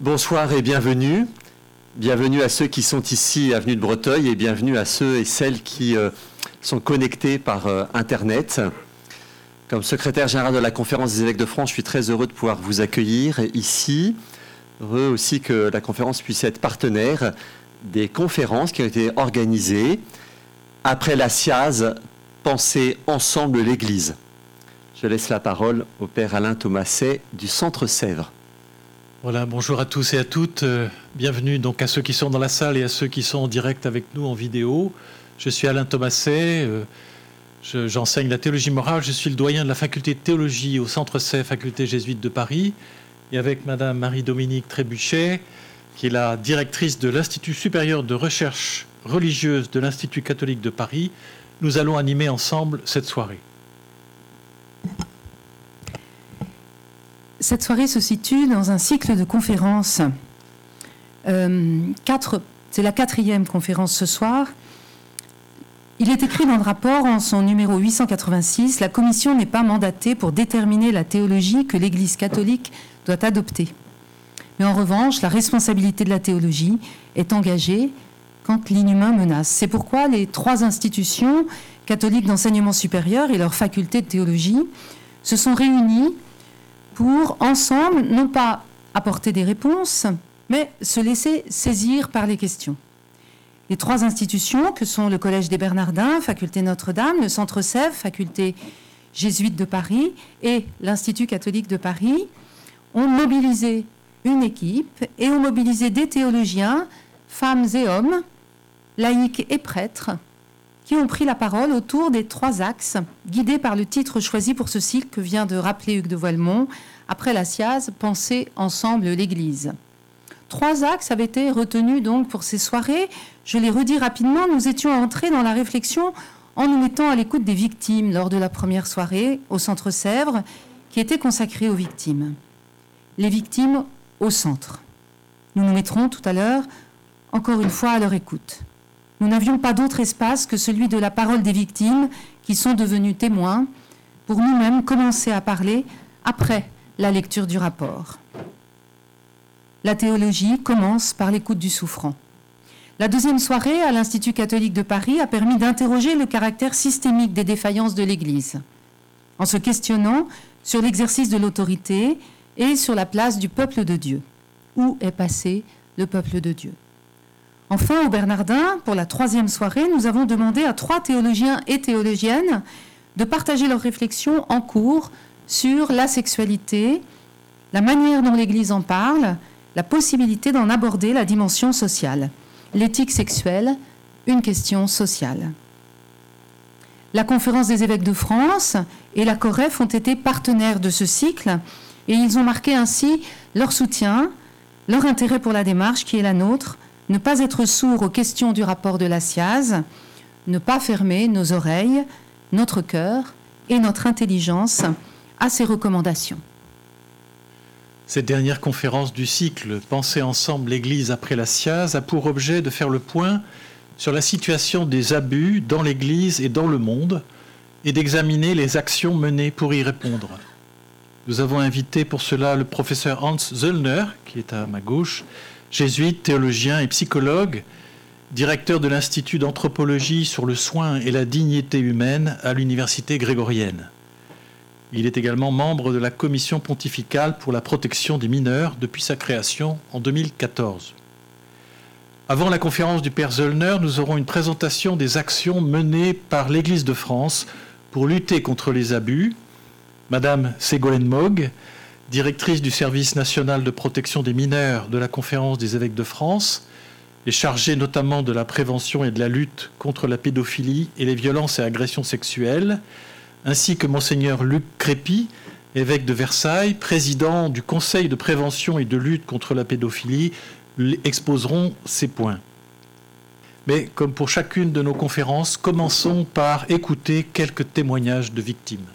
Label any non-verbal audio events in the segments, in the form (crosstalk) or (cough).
Bonsoir et bienvenue. Bienvenue à ceux qui sont ici, avenue de Breteuil, et bienvenue à ceux et celles qui euh, sont connectés par euh, Internet. Comme secrétaire général de la Conférence des évêques de France, je suis très heureux de pouvoir vous accueillir ici. Heureux aussi que la conférence puisse être partenaire des conférences qui ont été organisées après la SIAZ, Penser ensemble l'Église. Je laisse la parole au Père Alain Thomaset du Centre Sèvres. Voilà, bonjour à tous et à toutes. Euh, bienvenue donc à ceux qui sont dans la salle et à ceux qui sont en direct avec nous en vidéo. Je suis Alain Thomaset, euh, j'enseigne la théologie morale, je suis le doyen de la faculté de théologie au Centre C, faculté jésuite de Paris, et avec Madame Marie-Dominique Trébuchet, qui est la directrice de l'Institut supérieur de recherche religieuse de l'Institut catholique de Paris, nous allons animer ensemble cette soirée. Cette soirée se situe dans un cycle de conférences. Euh, c'est la quatrième conférence ce soir. Il est écrit dans le rapport en son numéro 886, La Commission n'est pas mandatée pour déterminer la théologie que l'Église catholique doit adopter. Mais en revanche, la responsabilité de la théologie est engagée quand l'inhumain menace. C'est pourquoi les trois institutions catholiques d'enseignement supérieur et leur faculté de théologie se sont réunies pour ensemble, non pas apporter des réponses, mais se laisser saisir par les questions. Les trois institutions, que sont le Collège des Bernardins, Faculté Notre-Dame, le Centre Sèvres, Faculté jésuite de Paris, et l'Institut catholique de Paris, ont mobilisé une équipe et ont mobilisé des théologiens, femmes et hommes, laïcs et prêtres, qui ont pris la parole autour des trois axes, guidés par le titre choisi pour ce cycle que vient de rappeler Hugues de Voilemont, après la SIAZ, Penser ensemble l'Église. Trois axes avaient été retenus donc pour ces soirées. Je les redis rapidement, nous étions entrés dans la réflexion en nous mettant à l'écoute des victimes lors de la première soirée au Centre Sèvres, qui était consacrée aux victimes. Les victimes au centre. Nous nous mettrons tout à l'heure encore une fois à leur écoute. Nous n'avions pas d'autre espace que celui de la parole des victimes qui sont devenues témoins pour nous-mêmes commencer à parler après la lecture du rapport. La théologie commence par l'écoute du souffrant. La deuxième soirée à l'Institut catholique de Paris a permis d'interroger le caractère systémique des défaillances de l'Église, en se questionnant sur l'exercice de l'autorité et sur la place du peuple de Dieu. Où est passé le peuple de Dieu? Enfin, au Bernardin, pour la troisième soirée, nous avons demandé à trois théologiens et théologiennes de partager leurs réflexions en cours sur la sexualité, la manière dont l'Église en parle, la possibilité d'en aborder la dimension sociale. L'éthique sexuelle, une question sociale. La conférence des évêques de France et la COREF ont été partenaires de ce cycle et ils ont marqué ainsi leur soutien, leur intérêt pour la démarche qui est la nôtre ne pas être sourd aux questions du rapport de la SIAZ, ne pas fermer nos oreilles, notre cœur et notre intelligence à ces recommandations. Cette dernière conférence du cycle Penser ensemble l'Église après la SIAZ a pour objet de faire le point sur la situation des abus dans l'Église et dans le monde et d'examiner les actions menées pour y répondre. Nous avons invité pour cela le professeur Hans Zöllner, qui est à ma gauche, jésuite, théologien et psychologue, directeur de l'Institut d'anthropologie sur le soin et la dignité humaine à l'Université grégorienne. Il est également membre de la Commission pontificale pour la protection des mineurs depuis sa création en 2014. Avant la conférence du Père Zollner, nous aurons une présentation des actions menées par l'Église de France pour lutter contre les abus. Madame Ségolène Mogg, directrice du service national de protection des mineurs de la Conférence des évêques de France, et chargée notamment de la prévention et de la lutte contre la pédophilie et les violences et agressions sexuelles, ainsi que monseigneur Luc Crépy, évêque de Versailles, président du Conseil de prévention et de lutte contre la pédophilie, exposeront ces points. Mais comme pour chacune de nos conférences, commençons par écouter quelques témoignages de victimes.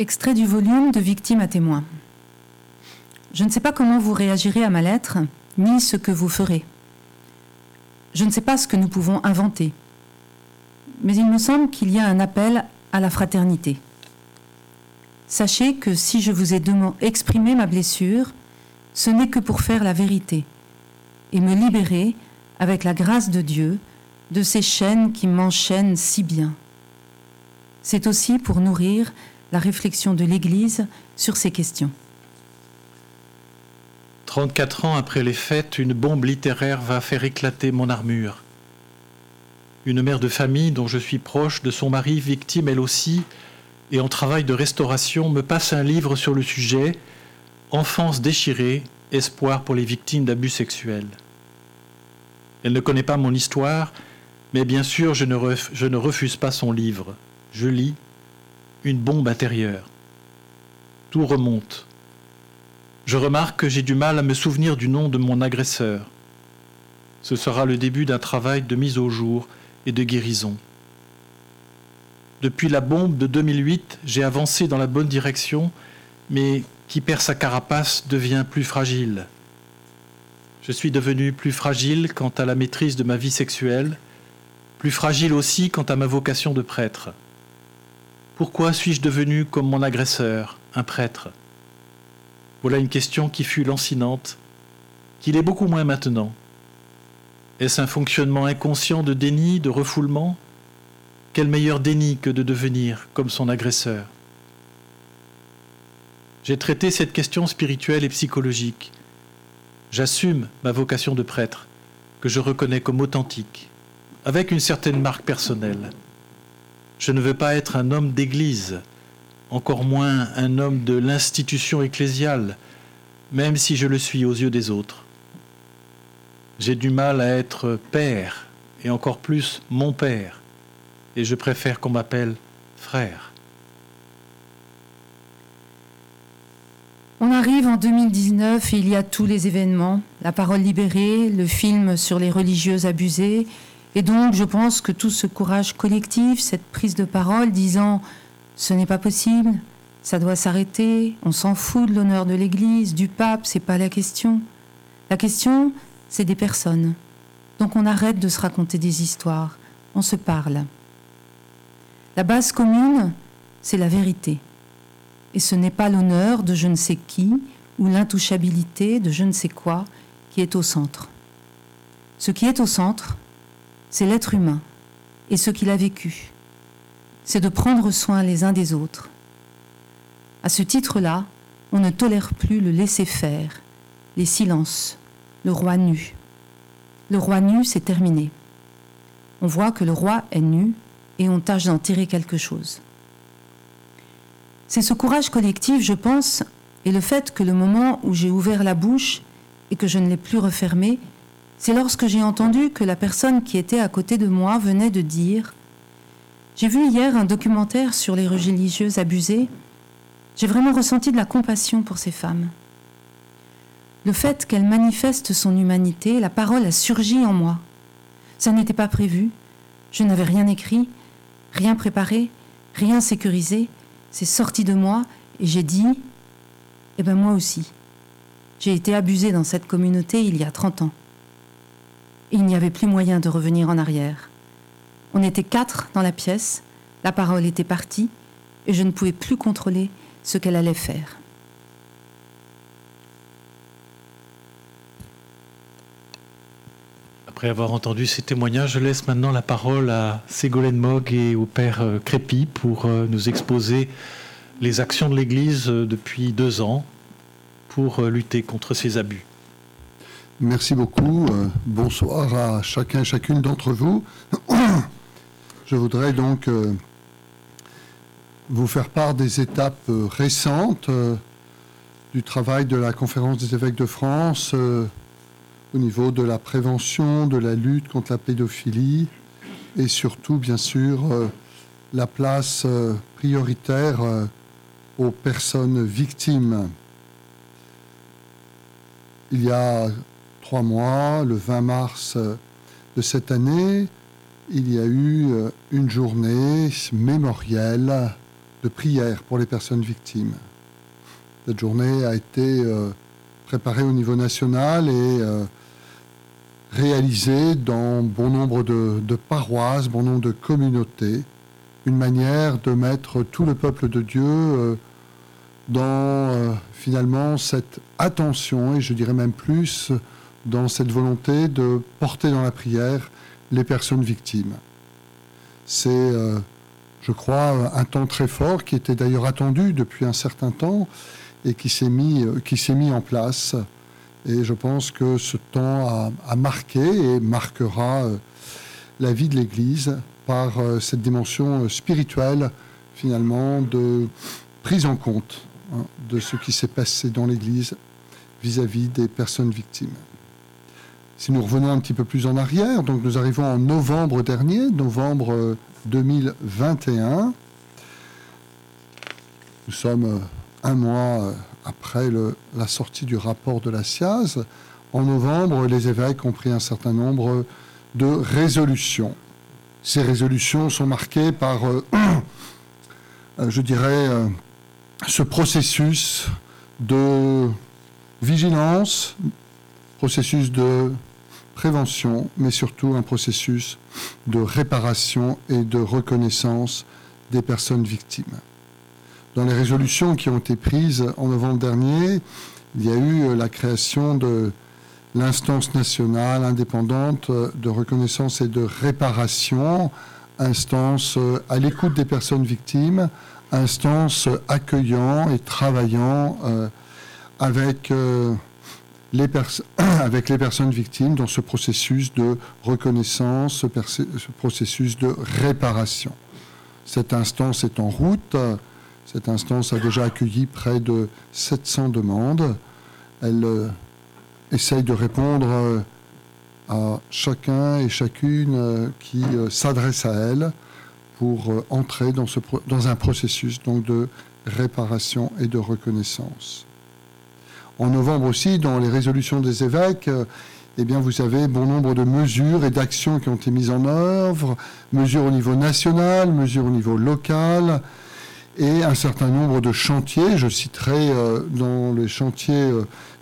Extrait du volume de Victimes à témoins. Je ne sais pas comment vous réagirez à ma lettre, ni ce que vous ferez. Je ne sais pas ce que nous pouvons inventer. Mais il me semble qu'il y a un appel à la fraternité. sachez que si je vous ai exprimé ma blessure, ce n'est que pour faire la vérité et me libérer, avec la grâce de Dieu, de ces chaînes qui m'enchaînent si bien. C'est aussi pour nourrir la réflexion de l'Église sur ces questions. 34 ans après les fêtes, une bombe littéraire va faire éclater mon armure. Une mère de famille dont je suis proche de son mari, victime elle aussi, et en travail de restauration, me passe un livre sur le sujet Enfance déchirée, espoir pour les victimes d'abus sexuels. Elle ne connaît pas mon histoire, mais bien sûr je ne, refuse pas son livre. Je lis Une bombe intérieure. Tout remonte. Je remarque que j'ai du mal à me souvenir du nom de mon agresseur. Ce sera le début d'un travail de mise au jour et de guérison. Depuis la bombe de 2008, j'ai avancé dans la bonne direction, mais qui perd sa carapace devient plus fragile. Je suis devenu plus fragile quant à la maîtrise de ma vie sexuelle, plus fragile aussi quant à ma vocation de prêtre. Pourquoi suis-je devenu comme mon agresseur, un prêtre? Voilà une question qui fut lancinante, qu'il est beaucoup moins maintenant. Est-ce un fonctionnement inconscient de déni, de refoulement? Quel meilleur déni que de devenir comme son agresseur? J'ai traité cette question spirituelle et psychologique. J'assume ma vocation de prêtre, que je reconnais comme authentique, avec une certaine marque personnelle. Je ne veux pas être un homme d'église, encore moins un homme de l'institution ecclésiale, même si je le suis aux yeux des autres. J'ai du mal à être père, et encore plus mon père, et je préfère qu'on m'appelle frère. On arrive en 2019 et il y a tous les événements, la parole libérée, le film sur les religieuses abusées, et donc, je pense que tout ce courage collectif, cette prise de parole disant ce n'est pas possible, ça doit s'arrêter, on s'en fout de l'honneur de l'Église, du pape, c'est pas la question. La question, c'est des personnes. Donc on arrête de se raconter des histoires, on se parle. La base commune, c'est la vérité. Et ce n'est pas l'honneur de je ne sais qui ou l'intouchabilité de je ne sais quoi qui est au centre. Ce qui est au centre, c'est l'être humain et ce qu'il a vécu. C'est de prendre soin les uns des autres. À ce titre-là, on ne tolère plus le laisser-faire, les silences, le roi nu. Le roi nu, c'est terminé. On voit que le roi est nu et on tâche d'en tirer quelque chose. C'est ce courage collectif, je pense, et le fait que le moment où j'ai ouvert la bouche et que je ne l'ai plus refermée, c'est lorsque j'ai entendu que la personne qui était à côté de moi venait de dire J'ai vu hier un documentaire sur les religieuses abusées. J'ai vraiment ressenti de la compassion pour ces femmes. Le fait qu'elles manifestent son humanité, la parole a surgi en moi. Ça n'était pas prévu. Je n'avais rien écrit, rien préparé, rien sécurisé. C'est sorti de moi et j'ai dit Eh bien, moi aussi. J'ai été abusée dans cette communauté il y a 30 ans il n'y avait plus moyen de revenir en arrière. On était quatre dans la pièce, la parole était partie, et je ne pouvais plus contrôler ce qu'elle allait faire. Après avoir entendu ces témoignages, je laisse maintenant la parole à Ségolène Mogg et au père euh, Crépy pour euh, nous exposer les actions de l'Église euh, depuis deux ans pour lutter contre ces abus. Merci beaucoup. Euh, bonsoir à chacun et chacune d'entre vous. (coughs) Je voudrais donc euh, vous faire part des étapes euh, récentes du travail de la conférence des évêques de France au niveau de la prévention, de la lutte contre la pédophilie et surtout, bien sûr, la place prioritaire aux personnes victimes. Il y a trois mois, le 20 mars euh, de cette année, il y a eu euh, une journée mémorielle de prière pour les personnes victimes. Cette journée a été euh, préparée au niveau national et réalisée dans bon nombre de, paroisses, bon nombre de communautés, une manière de mettre tout le peuple de Dieu dans finalement cette attention, et je dirais même plus, dans cette volonté de porter dans la prière les personnes victimes. C'est, euh, je crois, un temps très fort qui était d'ailleurs attendu depuis un certain temps et qui s'est mis, euh, qui s'est mis en place. Et je pense que ce temps a, marqué et marquera la vie de l'Église par cette dimension spirituelle, finalement, de prise en compte Hein, de ce qui s'est passé dans l'Église vis-à-vis des personnes victimes. Si nous revenons un petit peu plus en arrière, donc nous arrivons en novembre dernier, novembre 2021. Euh, nous sommes euh, un mois euh, après la sortie du rapport de la SIAZ. En novembre, les évêques ont pris un certain nombre de résolutions. Ces résolutions sont marquées par, (coughs) je dirais, ce processus de vigilance, processus de prévention, mais surtout un processus de réparation et de reconnaissance des personnes victimes. Dans les résolutions qui ont été prises en novembre dernier, il y a eu la création de l'instance nationale indépendante de reconnaissance et de réparation, instance à l'écoute des personnes victimes, instance accueillant et travaillant euh, avec, euh, (clears throat) avec les personnes victimes dans ce processus de reconnaissance, ce, processus de réparation. Cette instance est en route. Cette instance a déjà accueilli près de 700 demandes. Elle euh, essaye de répondre à chacun et chacune qui s'adresse à elle pour euh, entrer dans, dans un processus donc, de réparation et de reconnaissance. En novembre aussi, dans les résolutions des évêques, euh, eh bien, vous avez bon nombre de mesures et d'actions qui ont été mises en œuvre, mesures au niveau national, mesures au niveau local, et un certain nombre de chantiers. Je citerai euh, dans les chantiers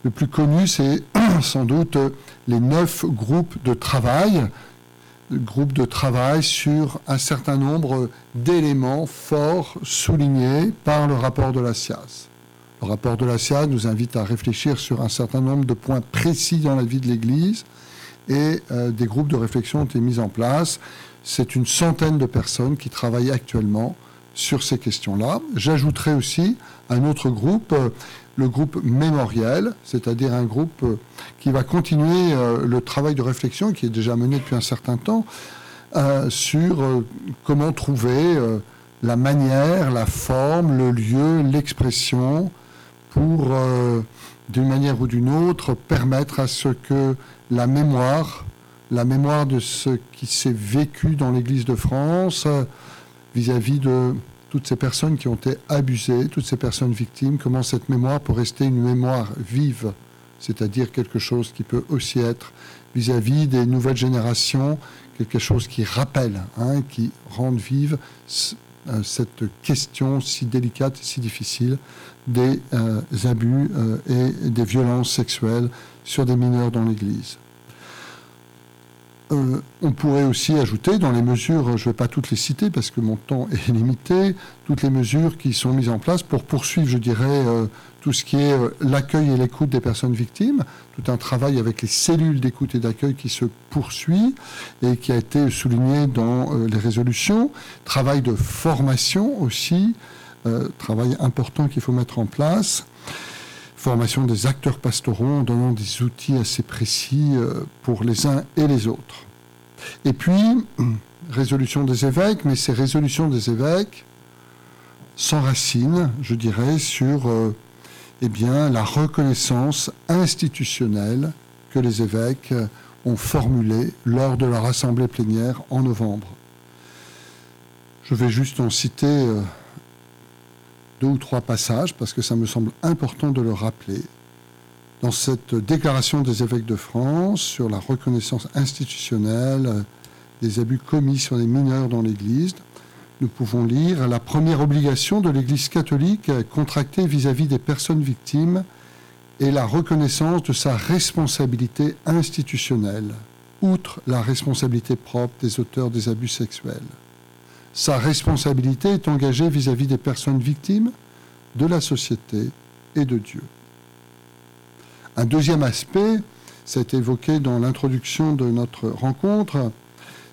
le plus connu, c'est (clears throat) sans doute les neuf groupes de travail groupe de travail sur un certain nombre d'éléments forts soulignés par le rapport de la SIAZ. Le rapport de la SIAZ nous invite à réfléchir sur un certain nombre de points précis dans la vie de l'Église et euh, des groupes de réflexion ont été mis en place. C'est une centaine de personnes qui travaillent actuellement sur ces questions-là. J'ajouterai aussi un autre groupe le groupe mémoriel, c'est-à-dire un groupe euh, qui va continuer euh, le travail de réflexion qui est déjà mené depuis un certain temps euh, sur comment trouver la manière, la forme, le lieu, l'expression pour, d'une manière ou d'une autre, permettre à ce que la mémoire, la mémoire de ce qui s'est vécu dans l'Église de France vis-à-vis de toutes ces personnes qui ont été abusées, toutes ces personnes victimes, comment cette mémoire peut rester une mémoire vive, c'est-à-dire quelque chose qui peut aussi être vis-à-vis des nouvelles générations, quelque chose qui rappelle, hein, qui rende vive euh, cette question si délicate si difficile des euh, abus euh, et des violences sexuelles sur des mineurs dans l'Église. Euh, on pourrait aussi ajouter dans les mesures, je ne vais pas toutes les citer parce que mon temps (laughs) est limité, toutes les mesures qui sont mises en place pour poursuivre, je dirais, tout ce qui est l'accueil et l'écoute des personnes victimes, tout un travail avec les cellules d'écoute et d'accueil qui se poursuit et qui a été souligné dans les résolutions, travail de formation aussi, travail important qu'il faut mettre en place formation des acteurs pastoraux en donnant des outils assez précis euh, pour les uns et les autres. Et puis, (clears throat) résolution des évêques, mais ces résolutions des évêques s'enracinent, je dirais, sur euh, eh bien, la reconnaissance institutionnelle que les évêques ont formulée lors de leur assemblée plénière en novembre. Je vais juste en citer euh, deux ou trois passages, parce que ça me semble important de le rappeler. Dans cette déclaration des évêques de France sur la reconnaissance institutionnelle des abus commis sur les mineurs dans l'Église, nous pouvons lire la première obligation de l'Église catholique contractée vis-à-vis des personnes victimes est la reconnaissance de sa responsabilité institutionnelle, outre la responsabilité propre des auteurs des abus sexuels. Sa responsabilité est engagée vis-à-vis des personnes victimes de la société et de Dieu. Un deuxième aspect, c'est évoqué dans l'introduction de notre rencontre,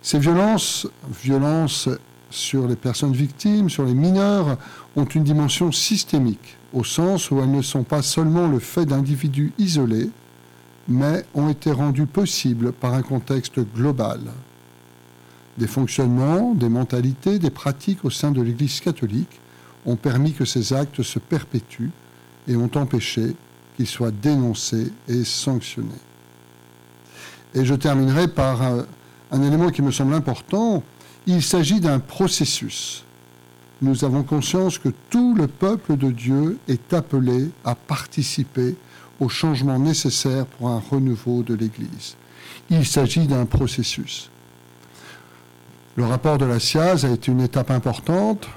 ces violences, violences sur les personnes victimes, sur les mineurs, ont une dimension systémique, au sens où elles ne sont pas seulement le fait d'individus isolés, mais ont été rendues possibles par un contexte global. Des fonctionnements, des mentalités, des pratiques au sein de l'Église catholique ont permis que ces actes se perpétuent et ont empêché qu'ils soient dénoncés et sanctionnés. Et je terminerai par un, un élément qui me semble important. Il s'agit d'un processus. Nous avons conscience que tout le peuple de Dieu est appelé à participer au changement nécessaire pour un renouveau de l'Église. Il s'agit d'un processus. Le rapport de la SIAZ a été une étape importante.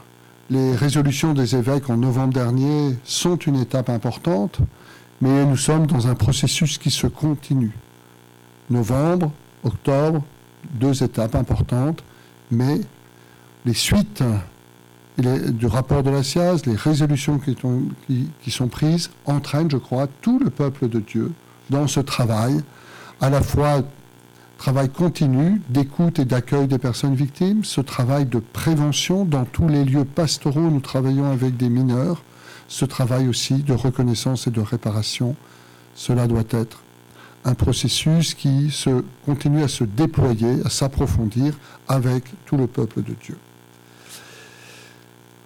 Les résolutions des évêques en novembre dernier sont une étape importante, mais nous sommes dans un processus qui se continue. Novembre, octobre, deux étapes importantes, mais les suites du rapport de la SIAZ, les résolutions qui, qui, sont prises, entraînent, je crois, tout le peuple de Dieu dans ce travail, à la fois travail continu d'écoute et d'accueil des personnes victimes, ce travail de prévention dans tous les lieux pastoraux, nous travaillons avec des mineurs, ce travail aussi de reconnaissance et de réparation, cela doit être un processus qui se, continue à se déployer, à s'approfondir avec tout le peuple de Dieu.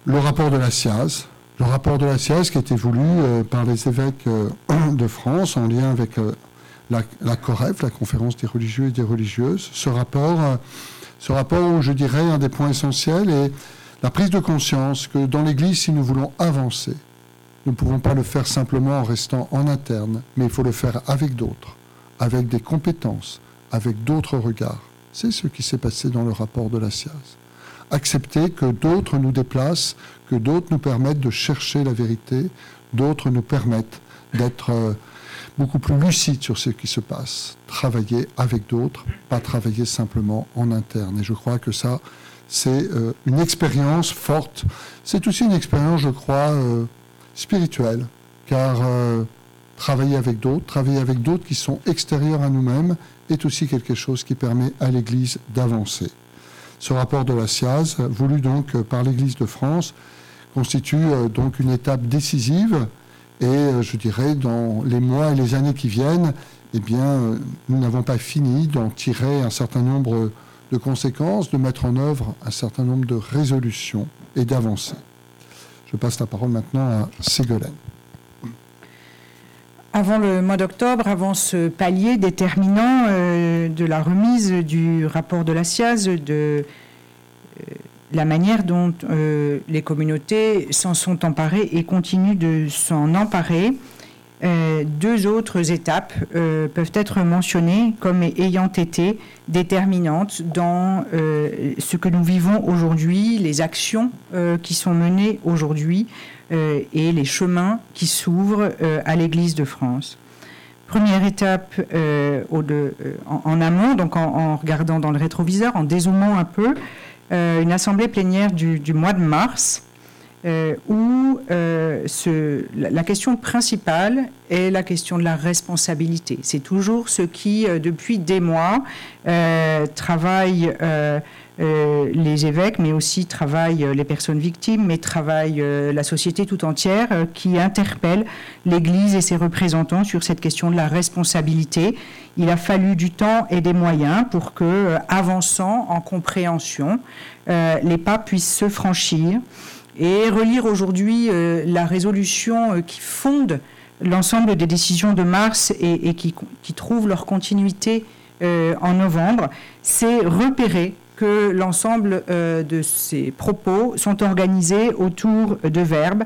Le rapport de la SIAZ, le rapport de la SIAZ qui a été voulu euh, par les évêques euh, (clears throat) de France en lien avec euh, la, la, COREF, la Conférence des religieux et des religieuses. Ce rapport, ce rapport, je dirais, un des points essentiels est la prise de conscience que dans l'Église, si nous voulons avancer, nous ne pouvons pas le faire simplement en restant en interne, mais il faut le faire avec d'autres, avec des compétences, avec d'autres regards. C'est ce qui s'est passé dans le rapport de la SIAZ. Accepter que d'autres nous déplacent, que d'autres nous permettent de chercher la vérité, d'autres nous permettent d'être euh, beaucoup plus lucides sur ce qui se passe. Travailler avec d'autres, pas travailler simplement en interne. Et je crois que ça, c'est euh, une expérience forte. C'est aussi une expérience, je crois, euh, spirituelle, car travailler avec d'autres, travailler avec d'autres qui sont extérieurs à nous-mêmes, est aussi quelque chose qui permet à l'Église d'avancer. Ce rapport de la SIAZ, voulu donc par l'Église de France, constitue euh, donc une étape décisive et euh, je dirais dans les mois et les années qui viennent, eh bien, euh, nous n'avons pas fini d'en tirer un certain nombre de conséquences, de mettre en œuvre un certain nombre de résolutions et d'avancer. Je passe la parole maintenant à Ségolène. Avant le mois d'octobre, avant ce palier déterminant euh, de la remise du rapport de la SIAZ, de la manière dont euh, les communautés s'en sont emparées et continuent de s'en emparer, deux autres étapes peuvent être mentionnées comme ayant été déterminantes dans ce que nous vivons aujourd'hui, les actions qui sont menées aujourd'hui euh, et les chemins qui s'ouvrent euh, à l'Église de France. Première étape euh, en, amont, donc en, regardant dans le rétroviseur, en dézoomant un peu, une assemblée plénière du, mois de mars, où la, question principale est la question de la responsabilité. C'est toujours ce qui, depuis des mois, travaille euh, les évêques, mais aussi travaillent euh, les personnes victimes, mais travaille euh, la société tout entière qui interpelle l'Église et ses représentants sur cette question de la responsabilité. Il a fallu du temps et des moyens pour que, avançant en compréhension, les pas puissent se franchir et relire aujourd'hui la résolution qui fonde l'ensemble des décisions de mars et, qui, qui trouvent leur continuité en novembre, c'est repérer que l'ensemble euh, de ces propos sont organisés autour de verbes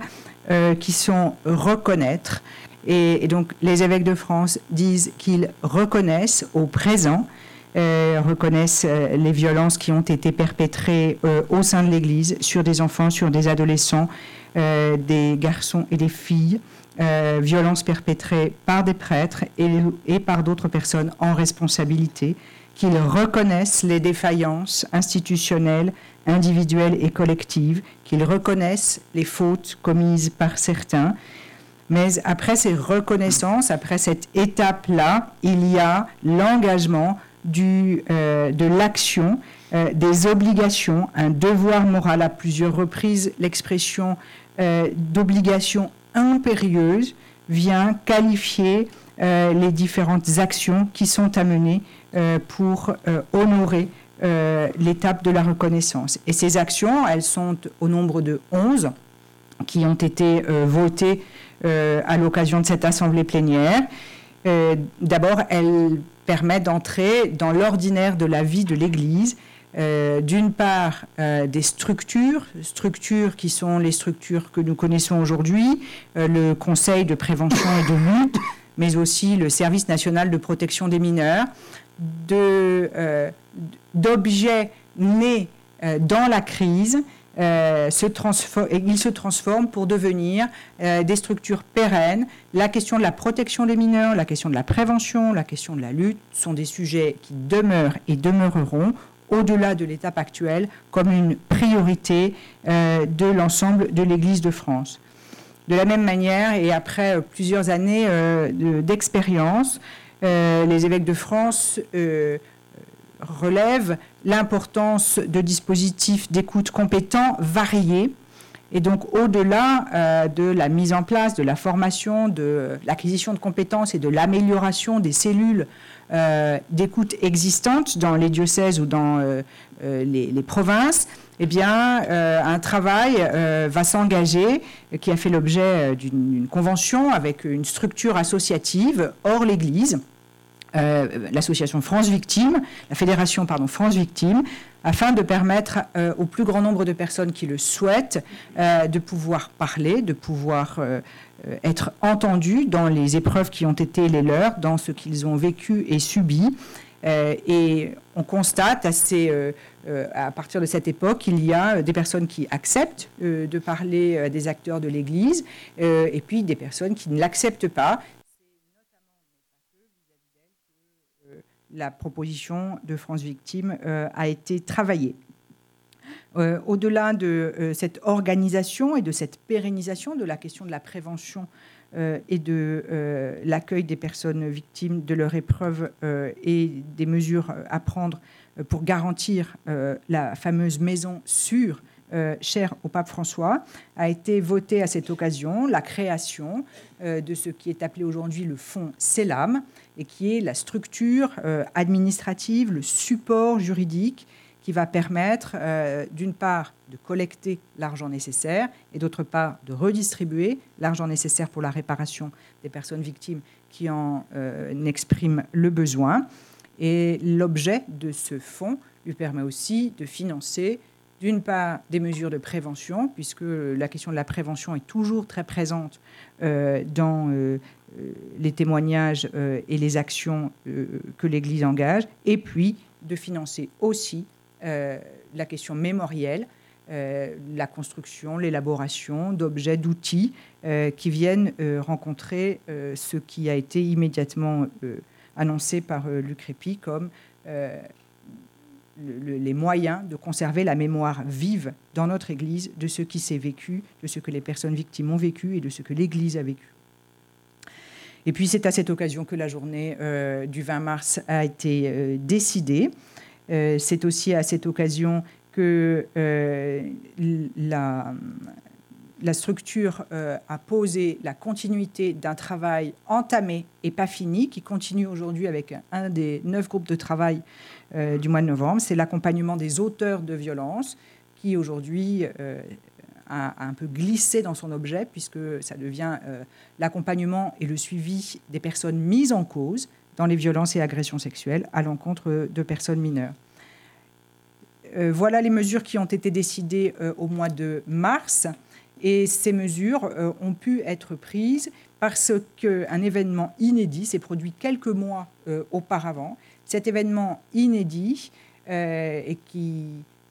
euh, qui sont reconnaître. Et, donc les évêques de France disent qu'ils reconnaissent au présent, euh, reconnaissent les violences qui ont été perpétrées au sein de l'Église sur des enfants, sur des adolescents, des garçons et des filles. violences perpétrées par des prêtres et par d'autres personnes en responsabilité, qu'ils reconnaissent les défaillances institutionnelles, individuelles et collectives, qu'ils reconnaissent les fautes commises par certains. Mais après ces reconnaissances, après cette étape-là, il y a l'engagement euh, de l'action, euh, des obligations, un devoir moral à plusieurs reprises, l'expression euh, d'obligation impérieuse vient qualifier les différentes actions qui sont à mener pour honorer l'étape de la reconnaissance. Et ces actions, elles sont au nombre de 11 qui ont été votées à l'occasion de cette assemblée plénière. D'abord, elles permet d'entrer dans l'ordinaire de la vie de l'Église. Euh, d'une part, euh, des structures, structures qui sont les structures que nous connaissons aujourd'hui, euh, le Conseil de prévention et de lutte, mais aussi le Service national de protection des mineurs, d'objets nés dans la crise euh, ils se transforment pour devenir euh, des structures pérennes. La question de la protection des mineurs, la question de la prévention, la question de la lutte sont des sujets qui demeurent et demeureront au-delà de l'étape actuelle comme une priorité euh, de l'ensemble de l'Église de France. De la même manière, et après plusieurs années d'expérience, les évêques de France relèvent l'importance de dispositifs d'écoute compétents variés. Et donc, au-delà euh, de la mise en place, de la formation, de l'acquisition de compétences et de l'amélioration des cellules euh, d'écoute existantes dans les diocèses ou dans euh, les, les, provinces, eh bien, un travail va s'engager qui a fait l'objet d'une convention avec une structure associative hors l'Église euh, l'association France Victime, la fédération pardon, France Victime, afin de permettre euh, au plus grand nombre de personnes qui le souhaitent euh, de pouvoir parler, de pouvoir être entendus dans les épreuves qui ont été les leurs, dans ce qu'ils ont vécu et subi. et on constate assez, à partir de cette époque qu'il y a des personnes qui acceptent de parler des acteurs de l'Église et puis des personnes qui ne l'acceptent pas la proposition de France Victime euh, a été travaillée. Euh, au-delà de euh, cette organisation et de cette pérennisation de la question de la prévention et de l'accueil des personnes victimes de leur épreuve et des mesures à prendre pour garantir la fameuse maison sûre chère au pape François, a été votée à cette occasion la création de ce qui est appelé aujourd'hui le fonds CELAM, et qui est la structure euh, administrative, le support juridique qui va permettre, euh, d'une part, de collecter l'argent nécessaire et d'autre part, de redistribuer l'argent nécessaire pour la réparation des personnes victimes qui en euh, expriment le besoin. Et l'objet de ce fonds lui permet aussi de financer, d'une part, des mesures de prévention, puisque la question de la prévention est toujours très présente dans les témoignages euh, et les actions euh, que l'Église engage, et puis de financer aussi la question mémorielle, la construction, l'élaboration d'objets, d'outils qui viennent rencontrer ce qui a été immédiatement annoncé par Luc comme les moyens de conserver la mémoire vive dans notre Église de ce qui s'est vécu, de ce que les personnes victimes ont vécu et de ce que l'Église a vécu. Et puis c'est à cette occasion que la journée euh, du 20 mars a été euh, décidée. Euh, c'est aussi à cette occasion que la, la, structure a posé la continuité d'un travail entamé et pas fini, qui continue aujourd'hui avec un des neuf groupes de travail du mois de novembre. C'est l'accompagnement des auteurs de violences, qui aujourd'hui a, un peu glissé dans son objet, puisque ça devient euh, l'accompagnement et le suivi des personnes mises en cause dans les violences et agressions sexuelles à l'encontre de personnes mineures. Euh, voilà les mesures qui ont été décidées euh, au mois de mars. Et ces mesures ont pu être prises parce qu'un événement inédit s'est produit quelques mois auparavant. Cet événement inédit et qui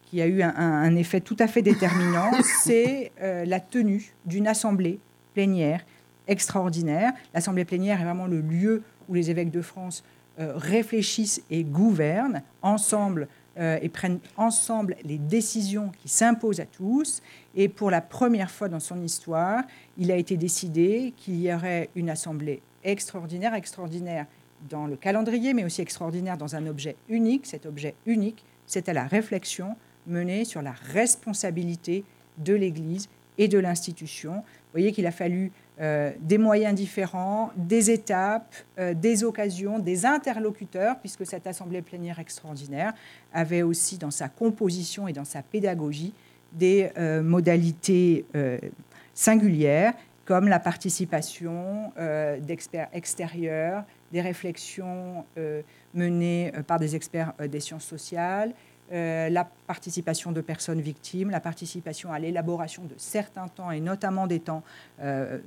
qui a eu un, effet tout à fait déterminant, (laughs) c'est euh, la tenue d'une assemblée plénière extraordinaire. L'assemblée plénière est vraiment le lieu où les évêques de France réfléchissent et gouvernent ensemble et prennent ensemble les décisions qui s'imposent à tous. Et pour la première fois dans son histoire, il a été décidé qu'il y aurait une assemblée extraordinaire, extraordinaire dans le calendrier, mais aussi extraordinaire dans un objet unique. Cet objet unique, c'était la réflexion menée sur la responsabilité de l'Église et de l'institution. Vous voyez qu'il a fallu euh, des moyens différents, des étapes, euh, des occasions, des interlocuteurs, puisque cette assemblée plénière extraordinaire avait aussi dans sa composition et dans sa pédagogie des euh, modalités singulières, comme la participation d'experts extérieurs, des réflexions menées par des experts des sciences sociales, euh, la participation de personnes victimes, la participation à l'élaboration de certains temps, et notamment des temps euh,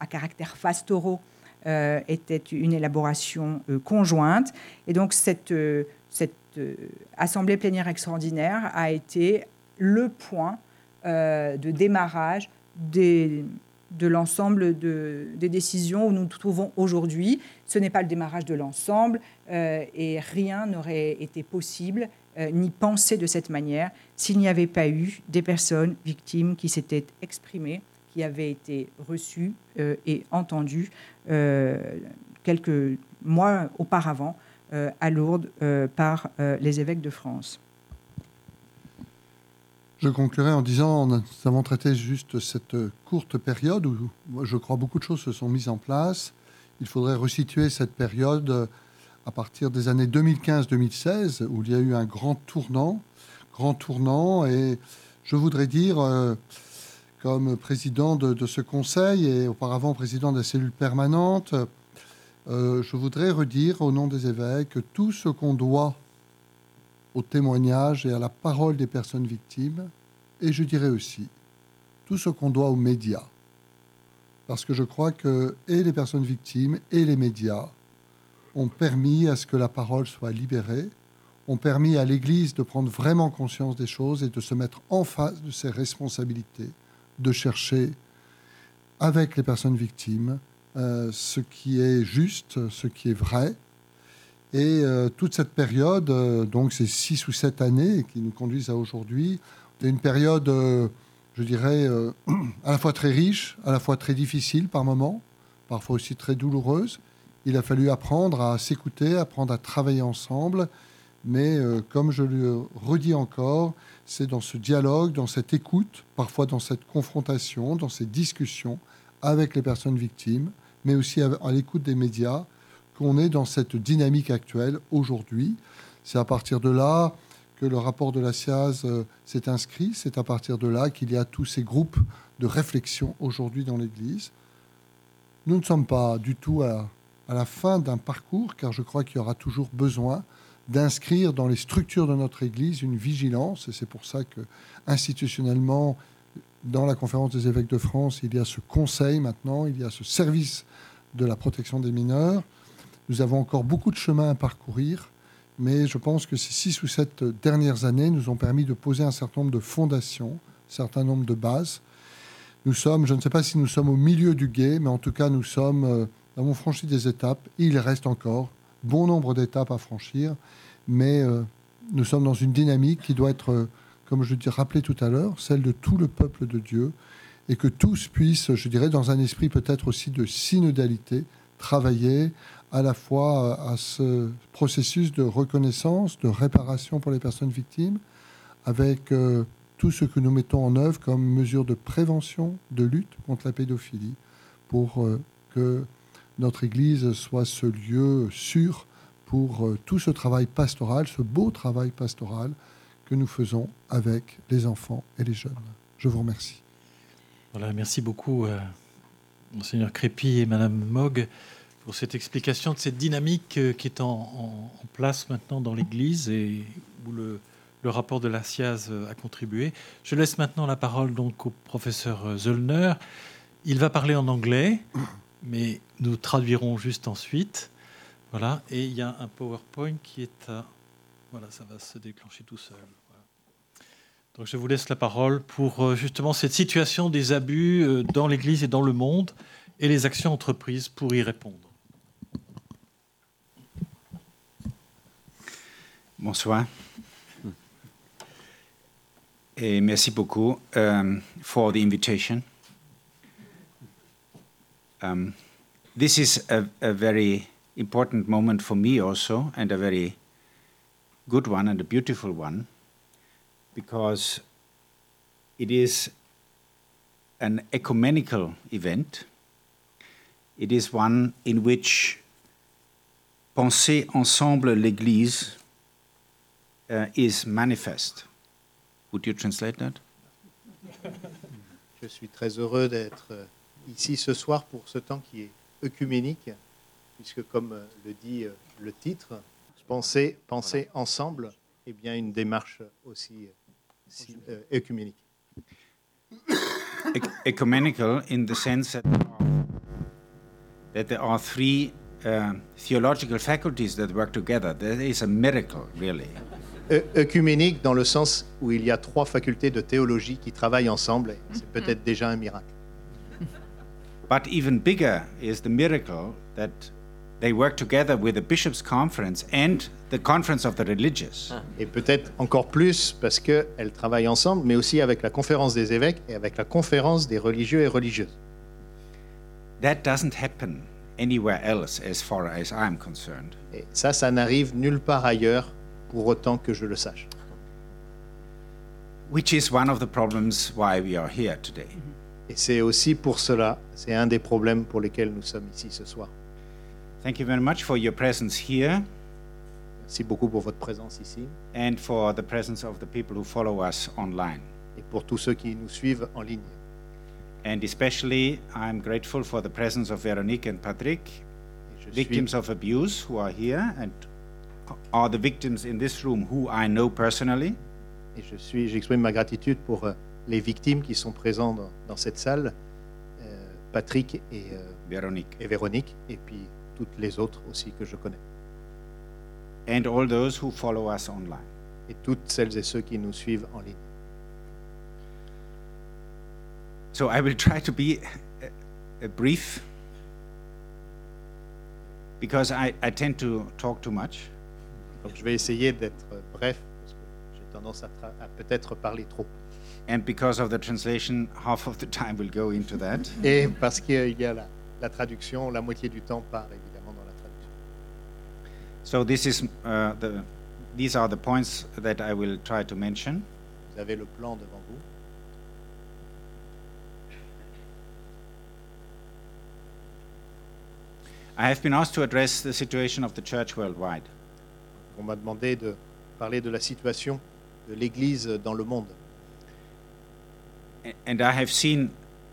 à caractère fastoraux, euh, était une élaboration conjointe. Et donc cette, assemblée plénière extraordinaire a été le point de démarrage de l'ensemble de, des décisions où nous nous trouvons aujourd'hui. Ce n'est pas le démarrage de l'ensemble et rien n'aurait été possible euh, ni pensé de cette manière s'il n'y avait pas eu des personnes victimes qui s'étaient exprimées, qui avaient été reçues euh, et entendues euh, quelques mois auparavant à Lourdes par les évêques de France. Je conclurai en disant, nous avons traité juste cette courte période où je crois beaucoup de choses se sont mises en place. Il faudrait resituer cette période à partir des années 2015-2016, où il y a eu un grand tournant, grand tournant, et je voudrais dire, euh, comme président de, ce conseil et auparavant président de la cellule permanente, euh, je voudrais redire au nom des évêques tout ce qu'on doit au témoignage et à la parole des personnes victimes, et je dirais aussi tout ce qu'on doit aux médias. Parce que je crois que et les personnes victimes et les médias ont permis à ce que la parole soit libérée, ont permis à l'Église de prendre vraiment conscience des choses et de se mettre en face de ses responsabilités, de chercher avec les personnes victimes euh, ce qui est juste, ce qui est vrai. Et euh, toute cette période, euh, donc ces six ou sept années qui nous conduisent à aujourd'hui, c'est une période, je dirais, (clears throat) à la fois très riche, à la fois très difficile par moments, parfois aussi très douloureuse, il a fallu apprendre à s'écouter, apprendre à travailler ensemble. Mais euh, comme je le redis encore, c'est dans ce dialogue, dans cette écoute, parfois dans cette confrontation, dans ces discussions avec les personnes victimes, mais aussi à, l'écoute des médias, qu'on est dans cette dynamique actuelle aujourd'hui. C'est à partir de là que le rapport de la SIAZ euh, s'est inscrit. C'est à partir de là qu'il y a tous ces groupes de réflexion aujourd'hui dans l'Église. Nous ne sommes pas du tout à à la fin d'un parcours, car je crois qu'il y aura toujours besoin d'inscrire dans les structures de notre Église une vigilance, et c'est pour ça que institutionnellement, dans la conférence des évêques de France, il y a ce conseil maintenant, il y a ce service de la protection des mineurs. Nous avons encore beaucoup de chemin à parcourir, mais je pense que ces six ou sept dernières années nous ont permis de poser un certain nombre de fondations, un certain nombre de bases. Nous sommes, je ne sais pas si nous sommes au milieu du guet, mais en tout cas nous sommes euh, avons franchi des étapes. Il reste encore bon nombre d'étapes à franchir, mais euh, nous sommes dans une dynamique qui doit être, euh, comme je l'ai rappelé tout à l'heure, celle de tout le peuple de Dieu, et que tous puissent, je dirais, dans un esprit peut-être aussi de synodalité, travailler à la fois euh, à ce processus de reconnaissance, de réparation pour les personnes victimes, avec tout ce que nous mettons en œuvre comme mesure de prévention, de lutte contre la pédophilie, pour que notre Église soit ce lieu sûr pour euh, tout ce travail pastoral, ce beau travail pastoral que nous faisons avec les enfants et les jeunes. Je vous remercie. Voilà, merci beaucoup, euh, Monseigneur Crépy et Madame Mogg, pour cette explication de cette dynamique euh, qui est en, place maintenant dans l'Église et où le, rapport de la SIAZ a contribué. Je laisse maintenant la parole donc au professeur Zollner. Il va parler en anglais mais nous traduirons juste ensuite. Voilà, et il y a un PowerPoint qui est à. Voilà, ça va se déclencher tout seul. Donc je vous laisse la parole pour euh, justement cette situation des abus euh, dans l'Église et dans le monde et les actions entreprises pour y répondre. Bonsoir. Et merci beaucoup um, for the invitation. Um, this is a, a very important moment for me also, and a very good one and a beautiful one, because it is an ecumenical event. It is one in which penser ensemble l'Église uh, is manifest. Would you translate that? Je suis très heureux d'être ici ce soir pour ce temps qui est œcuménique, puisque comme euh, le dit euh, le titre, penser, penser ensemble est bien une démarche aussi euh, si- euh, œcuménique. Ec- ecumenical in the sense that there are, that there are three uh, theological faculties that work together. That is a miracle, really. Œcuménique dans le sens où il y a trois facultés de théologie qui travaillent ensemble, et c'est peut-être déjà un miracle. But even bigger is the miracle that they work together with the bishops' conference and the conference of the religious. Ah. Et peut-être encore plus parce qu'elles travaillent ensemble, mais aussi avec la conférence des évêques et avec la conférence des religieux et religieuses. That doesn't happen anywhere else, as far as I'm concerned. Et ça, ça n'arrive nulle part ailleurs pour autant que je le sache. Which is one of the problems why we are here today. Mm-hmm. Et c'est aussi pour cela, c'est un des problèmes pour lesquels nous sommes ici ce soir. Thank you very much for your presence here Merci beaucoup pour votre présence ici and for the presence of the people who follow us online. et pour tous ceux qui nous suivent en ligne. And especially, I'm grateful for the presence of Veronique and Patrick, je suis, victims of abuse who are here and are the victims in this room who I know personally. et je suis, j'exprime ma gratitude pour euh, les victimes qui sont présentes dans, cette salle, euh, Patrick et, euh, et Véronique, et puis toutes les autres aussi que je connais. And all those who follow us online. Et toutes celles et ceux qui nous suivent en ligne. So I will try to be uh, uh, brief because I, I tend to talk too much. Donc je vais essayer d'être euh, bref, parce que j'ai tendance à peut-être parler trop. And because of the translation, (laughs) half of the time will go into that. Et parce qu'il y a la, la traduction, la moitié du temps part évidemment dans la traduction. So this is uh, the, these are the points that I will try to mention. Vous avez le plan devant vous. I have been asked to address the situation of the church worldwide. On m'a demandé de parler de la situation de l'Église dans le monde. And I have seen,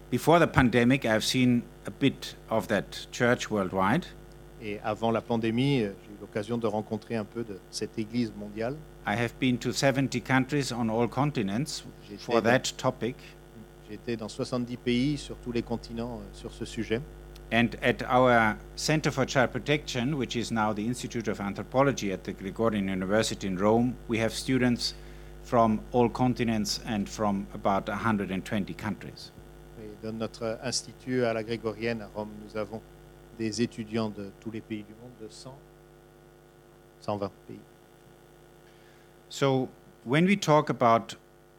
before the pandemic, I have seen a bit of that church worldwide. Et avant la pandémie, euh, j'ai eu l'occasion de rencontrer un peu de cette Église mondiale. I have been to 70 countries on all continents for that topic. j'ai été dans 70 pays sur tous les continents euh, sur ce sujet. And at our Center for Child Protection, which is now the Institute of Anthropology at the Gregorian University in Rome, we have students from all continents and from about 120 countries. Et dans notre institut à la Grégorienne à Rome, nous avons des étudiants de tous les pays du monde, de 100, 120 pays. So when we talk about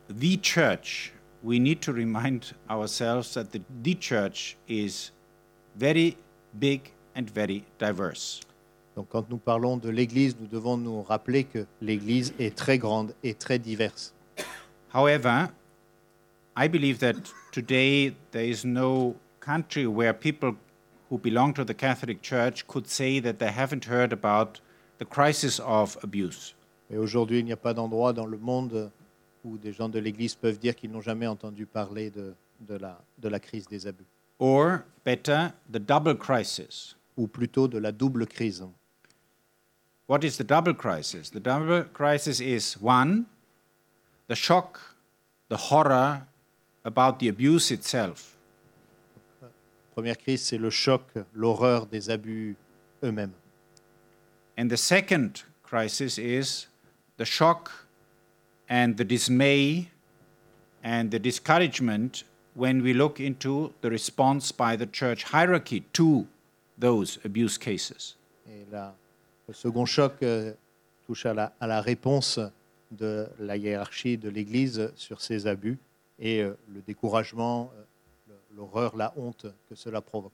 the church, we need to remind ourselves that the, the church is very big and very diverse. Donc quand nous parlons de l'Église, nous devons nous rappeler que l'Église est très grande et très diverse. However, I believe that today there is no country where people who belong to the Catholic Church could say that they haven't heard about the crisis of abuse. Et aujourd'hui, il n'y a pas d'endroit dans le monde où des gens de l'Église peuvent dire qu'ils n'ont jamais entendu parler de, de la, de la crise des abus, Or, better, the double crisis. ou plutôt de la double crise. What is the double crisis? The double crisis is one, the shock, the horror about the abuse itself. Première crise, c'est le choc, l'horreur des abus eux-mêmes. And the second crisis is the shock and the dismay and the discouragement when we look into the response by the church hierarchy to those abuse cases. Et la- le second choc, euh, touche à la, à la réponse de la hiérarchie de l'Église sur ces abus et euh, le découragement, euh, l'horreur, la honte que cela provoque.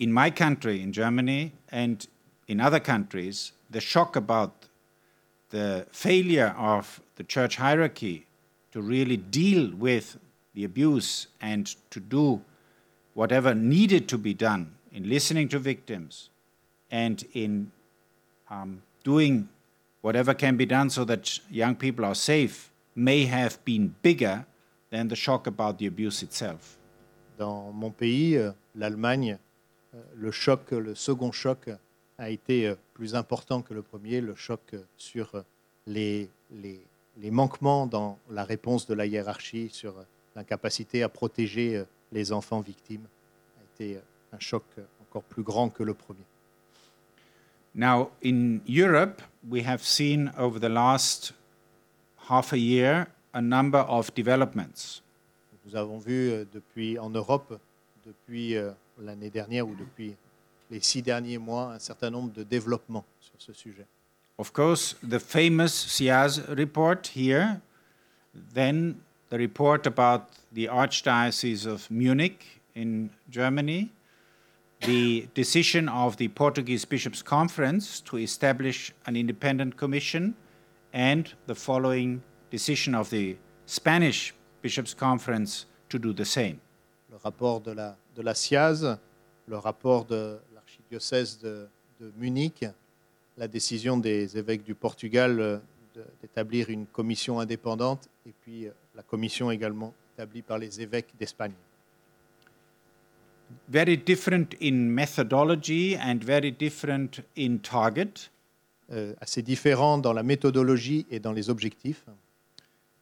In my country, in Germany, and in other countries, the shock about the failure of the church hierarchy to really deal with the abuse and to do whatever needed to be done in listening to victims and in um, doing whatever can be done so that young people are safe may have been bigger than the shock about the abuse itself. Dans mon pays, euh, l'Allemagne, euh, le choc, le second choc a été euh, plus important que le premier, le choc sur les, les, manquements dans la réponse de la hiérarchie, sur l'incapacité à protéger les enfants victimes, a été un choc encore plus grand que le premier. Now, in Europe, we have seen over the last half a year a number of developments. Nous avons vu euh, depuis en Europe, depuis euh, l'année dernière ou depuis les six derniers mois, un certain nombre de développements sur ce sujet. Of course, the famous SIAZ report here, then the report about the Archdiocese of Munich in Germany, the decision of the Portuguese Bishops' Conference to establish an independent commission, and the following decision of the Spanish Bishops' Conference to do the same. Le rapport de la, de la SIAZ, le rapport de l'archidiocèse de, de Munich, la décision des évêques du Portugal euh, d'établir une commission indépendante et puis euh, la commission également établie par les évêques d'Espagne. Very different in methodology and very different in target. Euh, assez différent dans la méthodologie et dans les objectifs.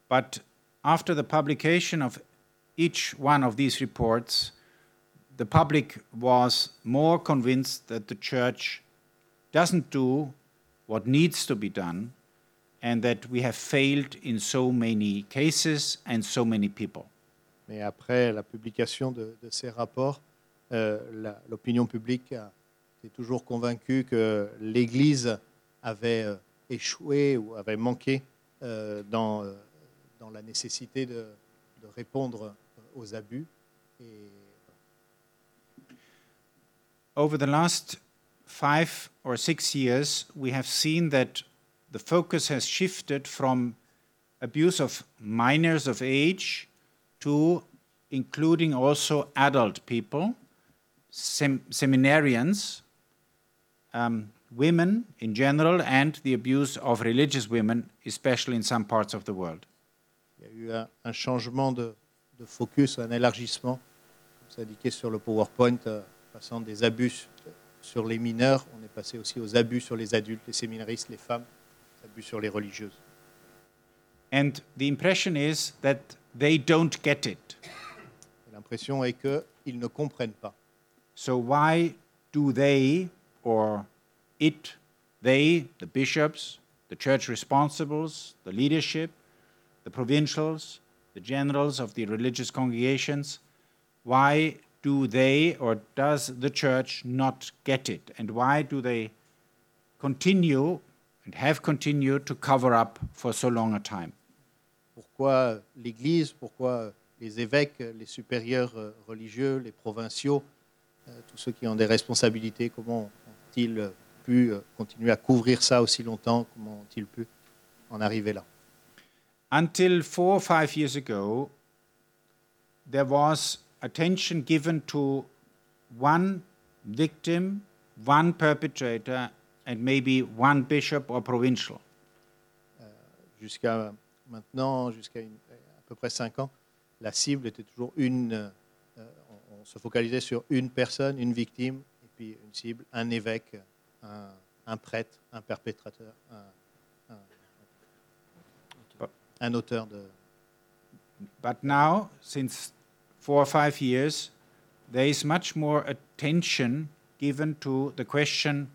But after the publication of each one of these reports, the public was more convinced that the church doesn't do what needs to be done and that we have failed in so many cases and so many people. Mais après la publication de, de ces rapports, euh, l'opinion publique été toujours convaincue que l'Église avait euh, échoué ou avait manqué euh, dans, la nécessité de, répondre aux abus. Et Over the last five or six years, we have seen that the focus has shifted from abuse of minors of age to including also adult people, sem- seminarians, um, women in general, and the abuse of religious women, especially in some parts of the world. il y a eu un, un changement de, de focus, un élargissement, comme c'est indiqué sur le PowerPoint, euh, passant des abus sur les mineurs, on est passé aussi aux abus sur les adultes, les séminaristes, les femmes, abus sur les religieuses. And the impression is that they don't get it. Et L'impression est qu'ils ne comprennent pas. So why do they or it, they, the bishops, the church responsibles, the leadership, the provincials, the generals of the religious congregations, why do they or does the church not get it? And why do they continue and have continued to cover up for so long a time? Pourquoi l'Église, pourquoi les évêques, les supérieurs euh, religieux, les provinciaux, tous ceux qui ont des responsabilités, comment ont-ils pu euh, continuer à couvrir ça aussi longtemps? Comment ont-ils pu en arriver là? Until four or five years ago, there was attention given to one victim, one perpetrator, and maybe one bishop or provincial. Jusqu'à maintenant, jusqu'à à peu près cinq ans, la cible était toujours une. Se focalisait sur une personne, une victime, et puis une cible, un évêque, un, un prêtre, un perpétrateur, un, un- un auteur de, But now, since four or five years, there is much more attention given to the question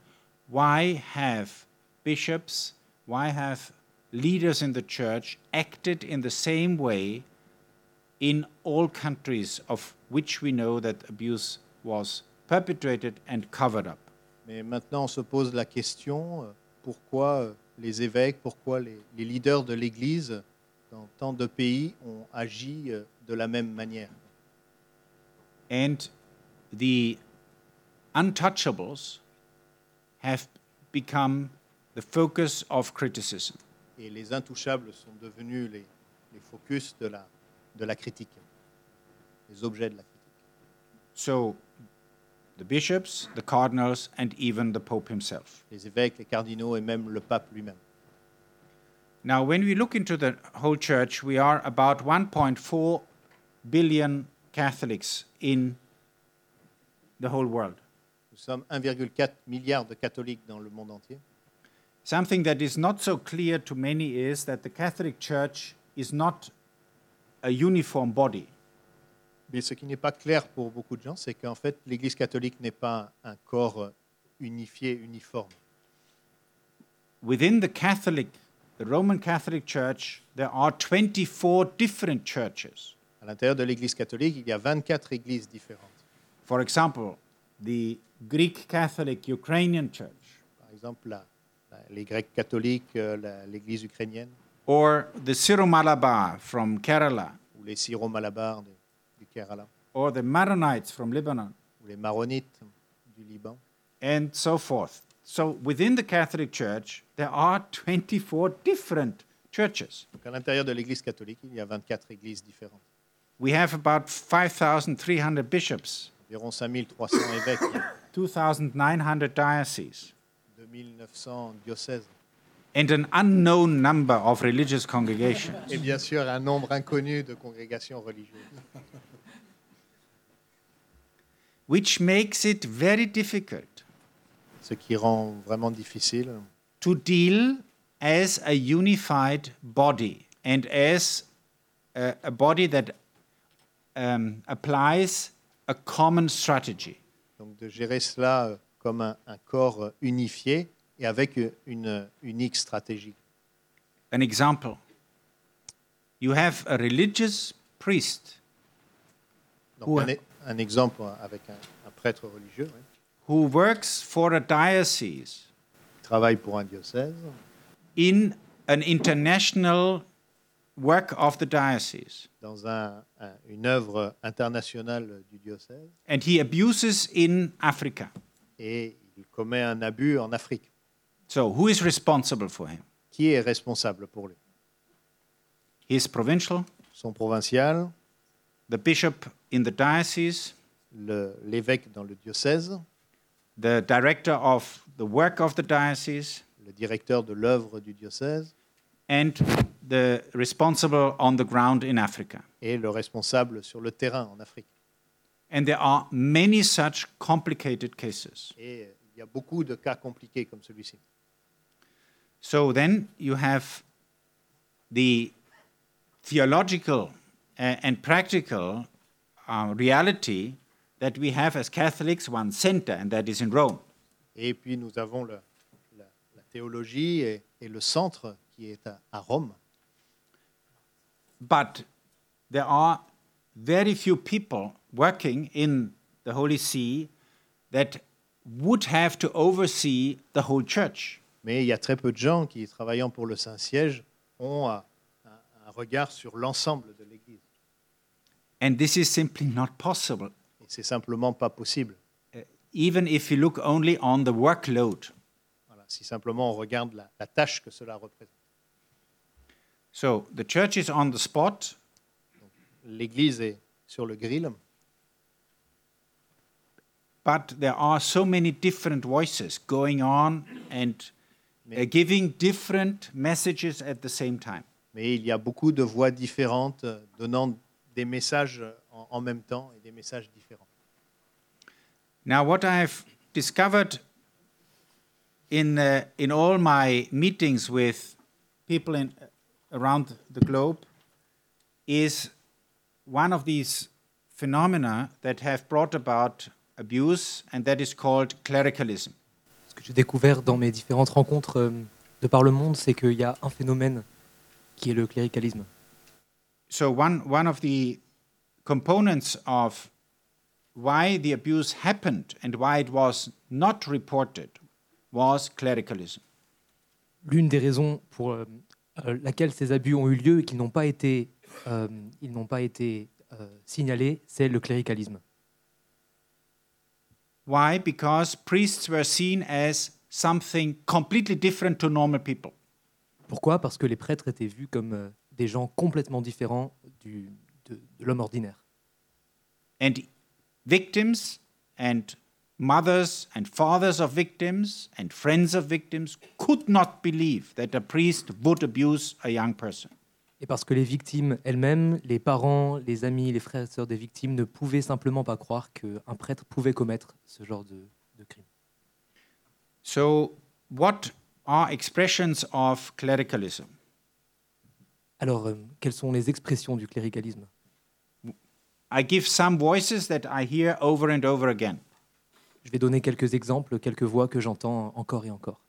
why have bishops, why have leaders in the church acted in the same way in all countries of which we know that abuse was perpetrated and covered up? Mais maintenant, on se pose la question euh, pourquoi euh, les évêques, pourquoi les, les leaders de l'Église dans tant de pays ont agi euh, de la même manière? And the untouchables have become the focus of criticism. Et les intouchables sont devenus les, les focus de la, de la critique, les objets de la critique. So the bishops, the cardinals, and even the Pope himself. Les évêques, les cardinaux et même le pape lui-même. Now, when we look into the whole church, we are about 1.4 billion Catholics in the whole world. Nous sommes 1,4 milliard de catholiques dans le monde entier. Something that is not so clear to many is that the Catholic Church is not a uniform body. Mais ce qui n'est pas clair pour beaucoup de gens, c'est qu'en fait, l'Église catholique n'est pas un corps unifié, uniforme. Within the Catholic, the Roman Catholic Church, there are 24 different churches. À l'intérieur de l'Église catholique, il y a 24 églises différentes. For example, the Greek Catholic Ukrainian Church, Par exemple, la- la- les Grecs catholiques, euh, l'Église ukrainienne, or the Syro-Malabar from Kerala, ou les Syro-Malabars de- Kerala, or the Maronites from Lebanon, ou les Maronites du Liban. and so forth. So within the Catholic Church, there are 24 different churches. Donc à l'intérieur de l'Église catholique, il y a 24 églises différentes. We have about 5,300 bishops, Environ 5300 évêques, 2,900 dioceses, 2900 diocèses, and an unknown number of religious congregations. et bien sûr un nombre inconnu de congrégations religieuses. Which makes it very difficult Ce qui rend vraiment difficile to deal as a unified body and as a, a body that um, applies a common strategy. donc de gérer cela euh, comme un, un corps euh, unifié et avec euh, une unique stratégie. An example you have a religious priest Donc Ouais. un, un exemple avec un, un prêtre religieux ouais, who works for a diocese travaille pour un diocèse in an international work of the diocese. dans un- un- une œuvre internationale du diocèse And he abuses in Africa. et il commet un abus en Afrique. So, who is responsible for him? Qui est responsable pour lui? His provincial, Son provincial, the bishop in the diocese, le- l'évêque dans le diocèse, the director of the work of the diocese, le directeur de l'œuvre du diocèse and the responsible on the ground in Africa. et le responsable sur le terrain en Afrique. And there are many such complicated cases. Et il y a beaucoup de cas compliqués comme celui-ci. So then you have the theological and practical uh, reality that we have as Catholics one center, and that is in Rome. Et puis nous avons le- la, la théologie et, et le centre qui est à, à Rome. But there are very few people working in the Holy See that would have to oversee the whole church. Mais il y a très peu de gens qui, travaillant pour le Saint-Siège, ont un, un- regard sur l'ensemble. And this is simply not possible, c'est simplement pas possible. uh, even if you look only on the workload. Voilà, si simplement on regarde la, la tâche que cela représente. So the church is on the spot, L'Église est sur le grill, but there are so many different voices going on and uh, giving different messages at the same time. mais il y a beaucoup de voix différentes euh, donnant des messages en, en même temps et des messages différents. Now, what I've discovered in, uh, in all my meetings with people in, around the globe is one of these phenomena that have brought about abuse, and that is called clericalism. Ce que j'ai découvert dans mes différentes rencontres euh, de par le monde, c'est qu'il y a un phénomène qui est le cléricalisme. So, one, one of the components of why the abuse happened and why it was not reported was clericalism. l'une des raisons pour euh, euh, laquelle ces abus ont eu lieu et qu'ils n'ont pas été, euh, ils n'ont pas été euh, signalés, c'est le cléricalisme. Why? Because priests were seen as something completely different to normal people. Pourquoi? Parce que les prêtres étaient vus comme euh, des gens complètement différents du- de, de l'homme ordinaire. And victims and mothers and fathers of victims and friends of victims could not believe that a priest would abuse a young person. Et parce que les victimes elles-mêmes, les parents, les amis, les frères et sœurs des victimes ne pouvaient simplement pas croire qu'un prêtre pouvait commettre ce genre de, de crime. So, what are expressions of clericalism? Alors, euh, quelles sont les expressions du cléricalisme? I give some voices that I hear over and over again. Je vais donner quelques exemples, quelques voix que j'entends encore et encore.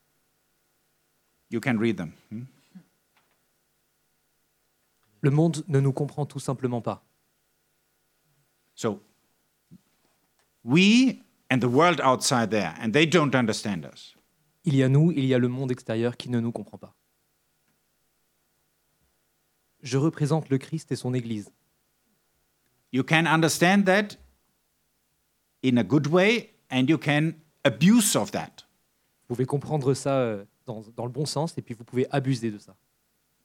You can read them. hmm? Le monde ne nous comprend tout simplement pas. So, we and the world outside there, and they don't understand us. Il y a nous, il y a le monde extérieur qui ne nous comprend pas. Je représente le Christ et son Église. You can understand that in a good way, and you can abuse of that Vous pouvez comprendre ça euh, dans, dans le bon sens et puis vous pouvez abuser de ça.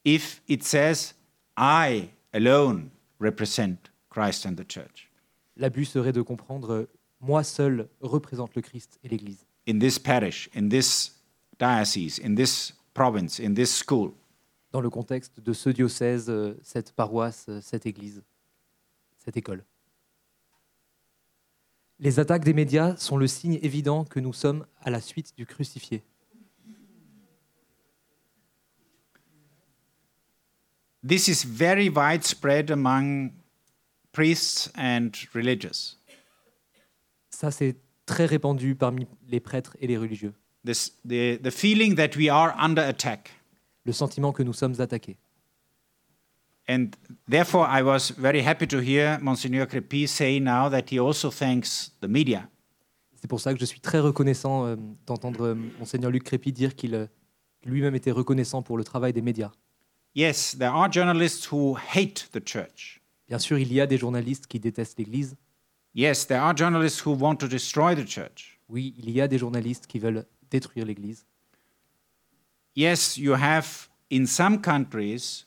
if it says, I alone represent Christ and the church. L'abus serait de comprendre euh, moi seul représente le Christ et l'Église. In this parish, in this diocese, in this province, in this school. Dans le contexte de ce diocèse, euh, cette paroisse, euh, cette Église, cette école. Les attaques des médias sont le signe évident que nous sommes à la suite du crucifié. This is very widespread among priests and religious. Ça, c'est très répandu parmi les prêtres et les religieux. This, the, the feeling that we are under attack. Le sentiment que nous sommes attaqués. And therefore, I was very happy to hear Monsignor say now that he also thanks the media. C'est pour ça que je suis très reconnaissant euh, d'entendre euh, Monseigneur Luc Crépy dire qu'il euh, lui-même était reconnaissant pour le travail des médias. Yes, there are journalists who hate the church. Bien sûr, il y a des journalistes qui détestent l'Église. Yes, there are journalists who want to destroy the church. Oui, il y a des journalistes qui veulent détruire l'Église. Yes, you have in some countries,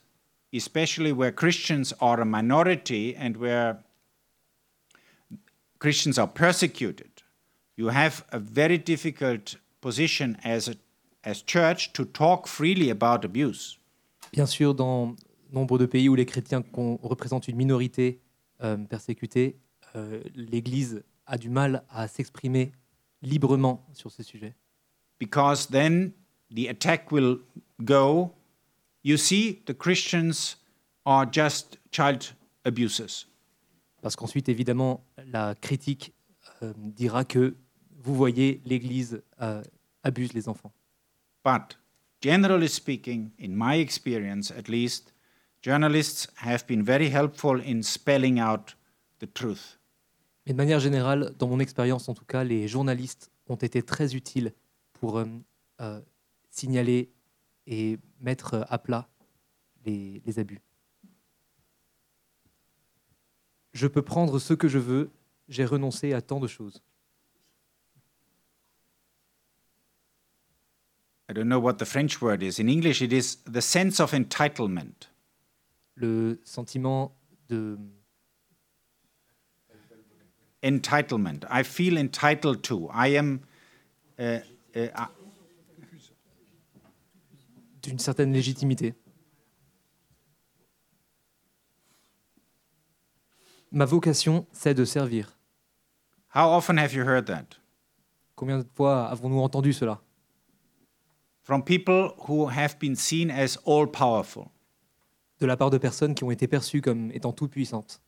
especially where Christians are a minority and where Christians are persecuted, you have a very difficult position as a as church to talk freely about abuse. Bien sûr, dans nombre de pays où les chrétiens représentent une minorité euh, persécutée, euh, l'Église a du mal à s'exprimer librement sur ces sujets. because then the attack will go. You see, the Christians are just child abusers. Parce qu'ensuite, évidemment, la critique euh, dira que, vous voyez, l'Église euh, abuse les enfants. But generally speaking, in my experience at least, journalists have been very helpful in spelling out the truth. Mais de manière générale, dans mon expérience en tout cas, les journalistes ont été très utiles pour euh, euh, signaler et mettre à plat les, les abus. Je peux prendre ce que je veux, j'ai renoncé à tant de choses. I don't know what the French word is. In English, it is the sense of entitlement. Le sentiment de... Entitlement. I feel entitled to. I am. Uh, uh, d'une certaine légitimité. Ma vocation, c'est de servir. how often have you heard that? Combien de fois avons-nous entendu cela? From people who have been seen as all powerful. De la part de personnes qui ont été perçues comme étant tout-puissantes.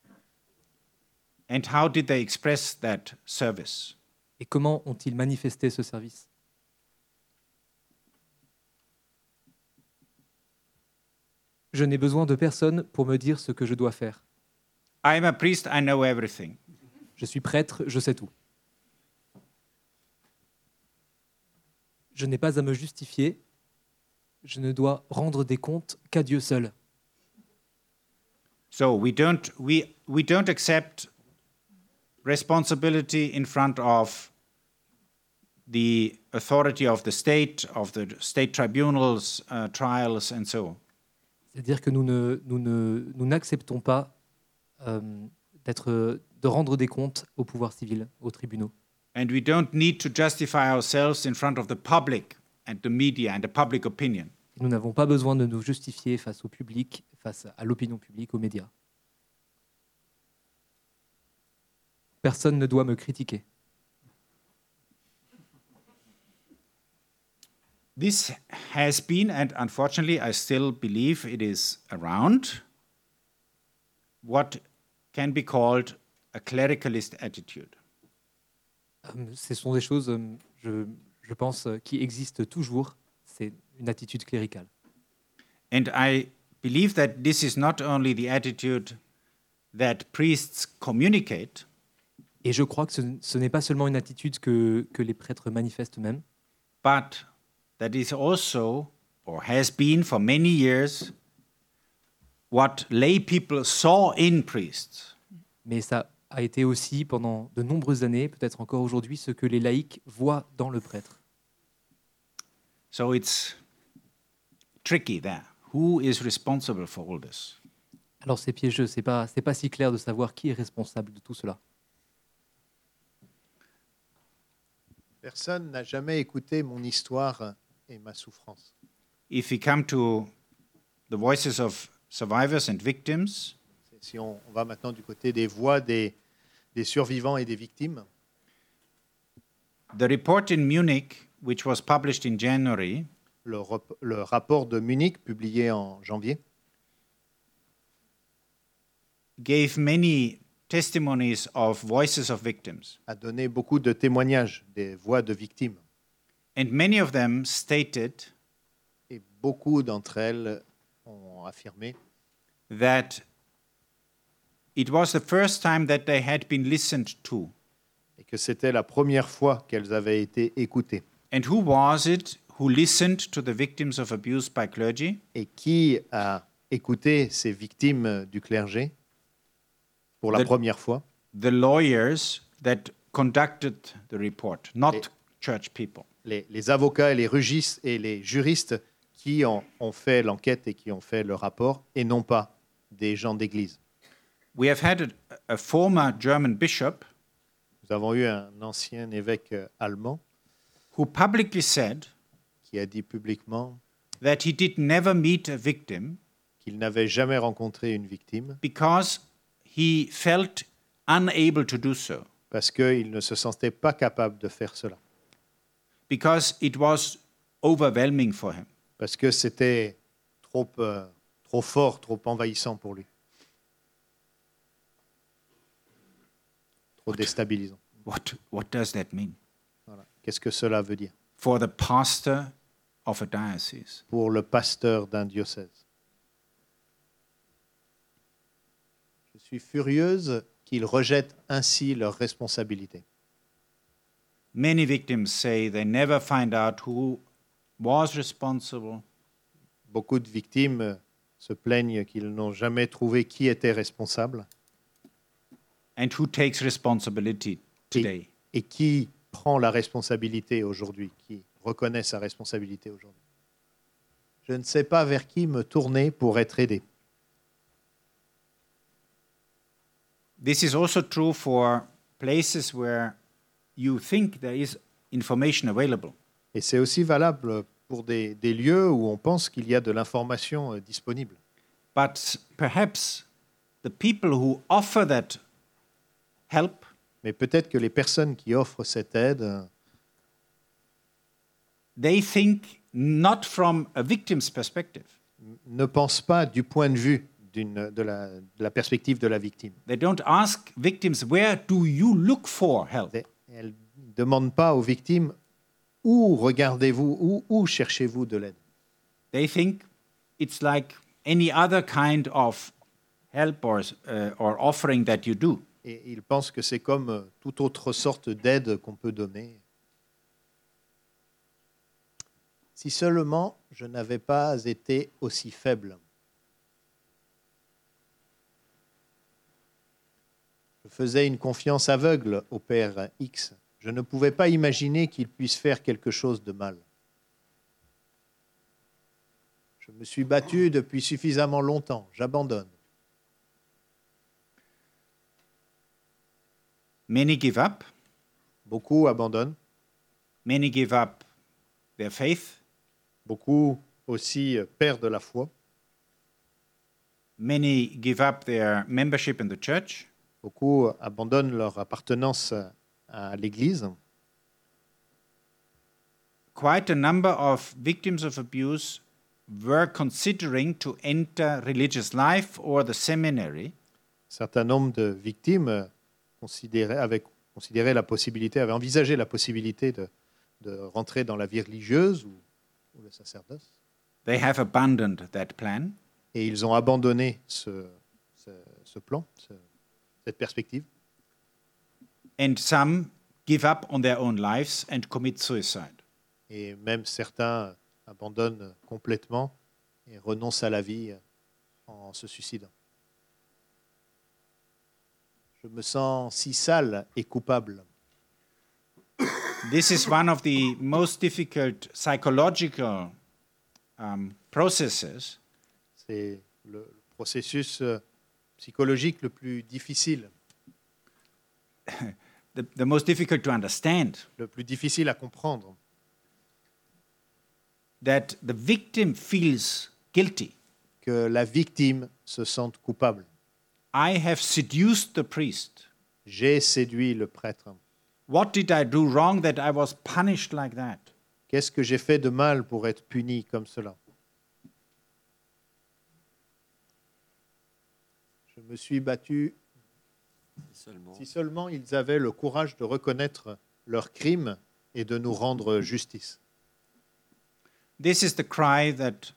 And how did they express that service? Et comment ont-ils manifesté ce service? Je n'ai besoin de personne pour me dire ce que je dois faire. I am a priest, I know everything. Je suis prêtre, je sais tout. Je n'ai pas à me justifier, je ne dois rendre des comptes qu'à Dieu seul. So we don't, we, we don't accept responsibility in front of the authority of the state, of the state tribunals, uh, trials, and so on. C'est-à-dire que nous ne- nous ne- nous n'acceptons pas euh, d'être, de rendre des comptes au pouvoir civil, aux tribunaux. And we don't need to justify ourselves in front of the public and the media and the public opinion. Nous n'avons pas besoin de nous justifier face au public, face à l'opinion publique, aux médias. Personne ne doit me critiquer. This has been, and unfortunately, I still believe it is around, what can be called a clericalist attitude. Euh, Ce sont des choses, euh, je, je pense, euh, qui existent toujours. C'est une attitude cléricale. And I believe that this is not only the attitude that priests communicate, Et je crois que ce, ce n'est pas seulement une attitude que, que les prêtres manifestent eux-mêmes, but that is also, or has been for many years, what lay people saw in priests. mais ça a été aussi pendant de nombreuses années, peut-être encore aujourd'hui, ce que les laïcs voient dans le prêtre. So it's tricky there. Who is responsible for all this? Alors c'est piégeux, c'est pas c'est pas si clair de savoir qui est responsable de tout cela. Personne n'a jamais écouté mon histoire et ma souffrance. If we come to the voices of survivors and victims, Si on, on va maintenant du côté des voix des, des survivants et des victimes, the report in Munich, which was published in January, le, rep- le rapport de Munich publié en janvier gave many testimonies of voices of victims. a donné beaucoup de témoignages des voix de victimes. And many of them stated Et beaucoup d'entre elles ont affirmé that it was the first time that they had been listened to. et que c'était la première fois qu'elles avaient été écoutées. And who was it who listened to the victims of abuse by clergy? Et qui a écouté ces victimes du clergé pour la The- première fois The lawyers that conducted the report, not church people. Les, les avocats et les, rugistes et les juristes qui en- ont fait l'enquête et qui ont fait le rapport, et non pas des gens d'église. We have had a, a former German bishop Nous avons eu un ancien évêque euh, allemand who publicly said qui a dit publiquement that he did never meet a victim qu'il n'avait jamais rencontré une victime because he felt unable to do so, parce qu'il ne se sentait pas capable de faire cela, because it was overwhelming for him. parce que c'était trop, euh, trop fort, trop envahissant pour lui, trop déstabilisant. What, what does that mean? Voilà. Qu'est-ce que cela veut dire? For the pastor of a diocese. pour le pasteur d'un diocèse Je suis furieuse qu'ils rejettent ainsi leurs responsabilités. Many victims say they never find out who was responsible, Beaucoup de victimes euh, se plaignent qu'ils n'ont jamais trouvé qui était responsable and who takes responsibility today? et qui prend la responsabilité aujourd'hui, qui reconnaît sa responsabilité aujourd'hui? Je ne sais pas vers qui me tourner pour être aidé. This is also true for places where you think there is information available. Et c'est aussi valable pour des, des lieux où on pense qu'il y a de l'information euh, disponible. But perhaps the people who offer that help Mais peut-être que les personnes qui offrent cette aide they think not from a victim's perspective. ne pensent pas du point de vue de, la, de la perspective de la victime. They don't ask victims, where do you look for help? Et Elles ne demandent pas aux victimes où regardez-vous, où, où cherchez-vous de l'aide? They think it's like any other kind of help or, uh, or offering that you do. Et ils pensent que c'est comme euh, toute autre sorte d'aide qu'on peut donner. Si seulement je n'avais pas été aussi faible. Faisais une confiance aveugle au Père X. Je ne pouvais pas imaginer qu'il puisse faire quelque chose de mal. Je me suis battu depuis suffisamment longtemps. J'abandonne. Many give up. Beaucoup abandonnent. Many give up their faith. Beaucoup aussi euh, perdent la foi. Many give up their membership in the church. Beaucoup abandonnent leur appartenance à l'Église. Quite a number of victims of abuse were considering to enter religious life or the seminary, certain nombre de victimes considéraient, avaient considéré la possibilité, avaient envisagé la possibilité de, de rentrer dans la vie religieuse ou, ou le sacerdoce. they have abandoned that plan. Et ils ont abandonné ce, ce- ce plan, ce- cette perspective. And some give up on their own lives and commit suicide. Et même certains abandonnent complètement et renoncent à la vie en se suicidant. Je me sens si sale et coupable. This is one of the most difficult psychological um, processes C'est le processus euh, psychologique le plus difficile, (laughs) the, the most difficult to understand le plus difficile à comprendre. that the victim feels guilty. Que la victime se sente coupable. I have seduced the priest. J'ai séduit le prêtre. What did I do wrong that I was punished like that? Qu'est-ce que j'ai fait de mal pour être puni comme cela? Je me suis battu. Si seulement ils avaient le courage de reconnaître leurs crimes et de nous rendre justice. This is the cry that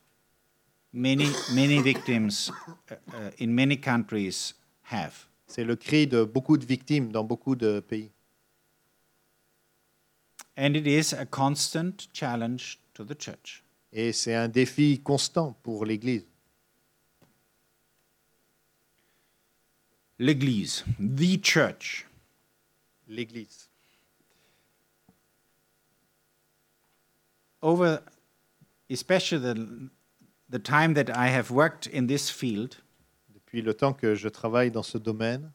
many, many victims uh, in many countries have. C'est le cri de beaucoup de victimes dans beaucoup de pays. And it is a constant challenge to the church. Et c'est un défi constant pour l'Église. L'Église, the church. L'Église. Over especially the, the time that I have worked in this field, Depuis le temps que je travaille dans ce domaine,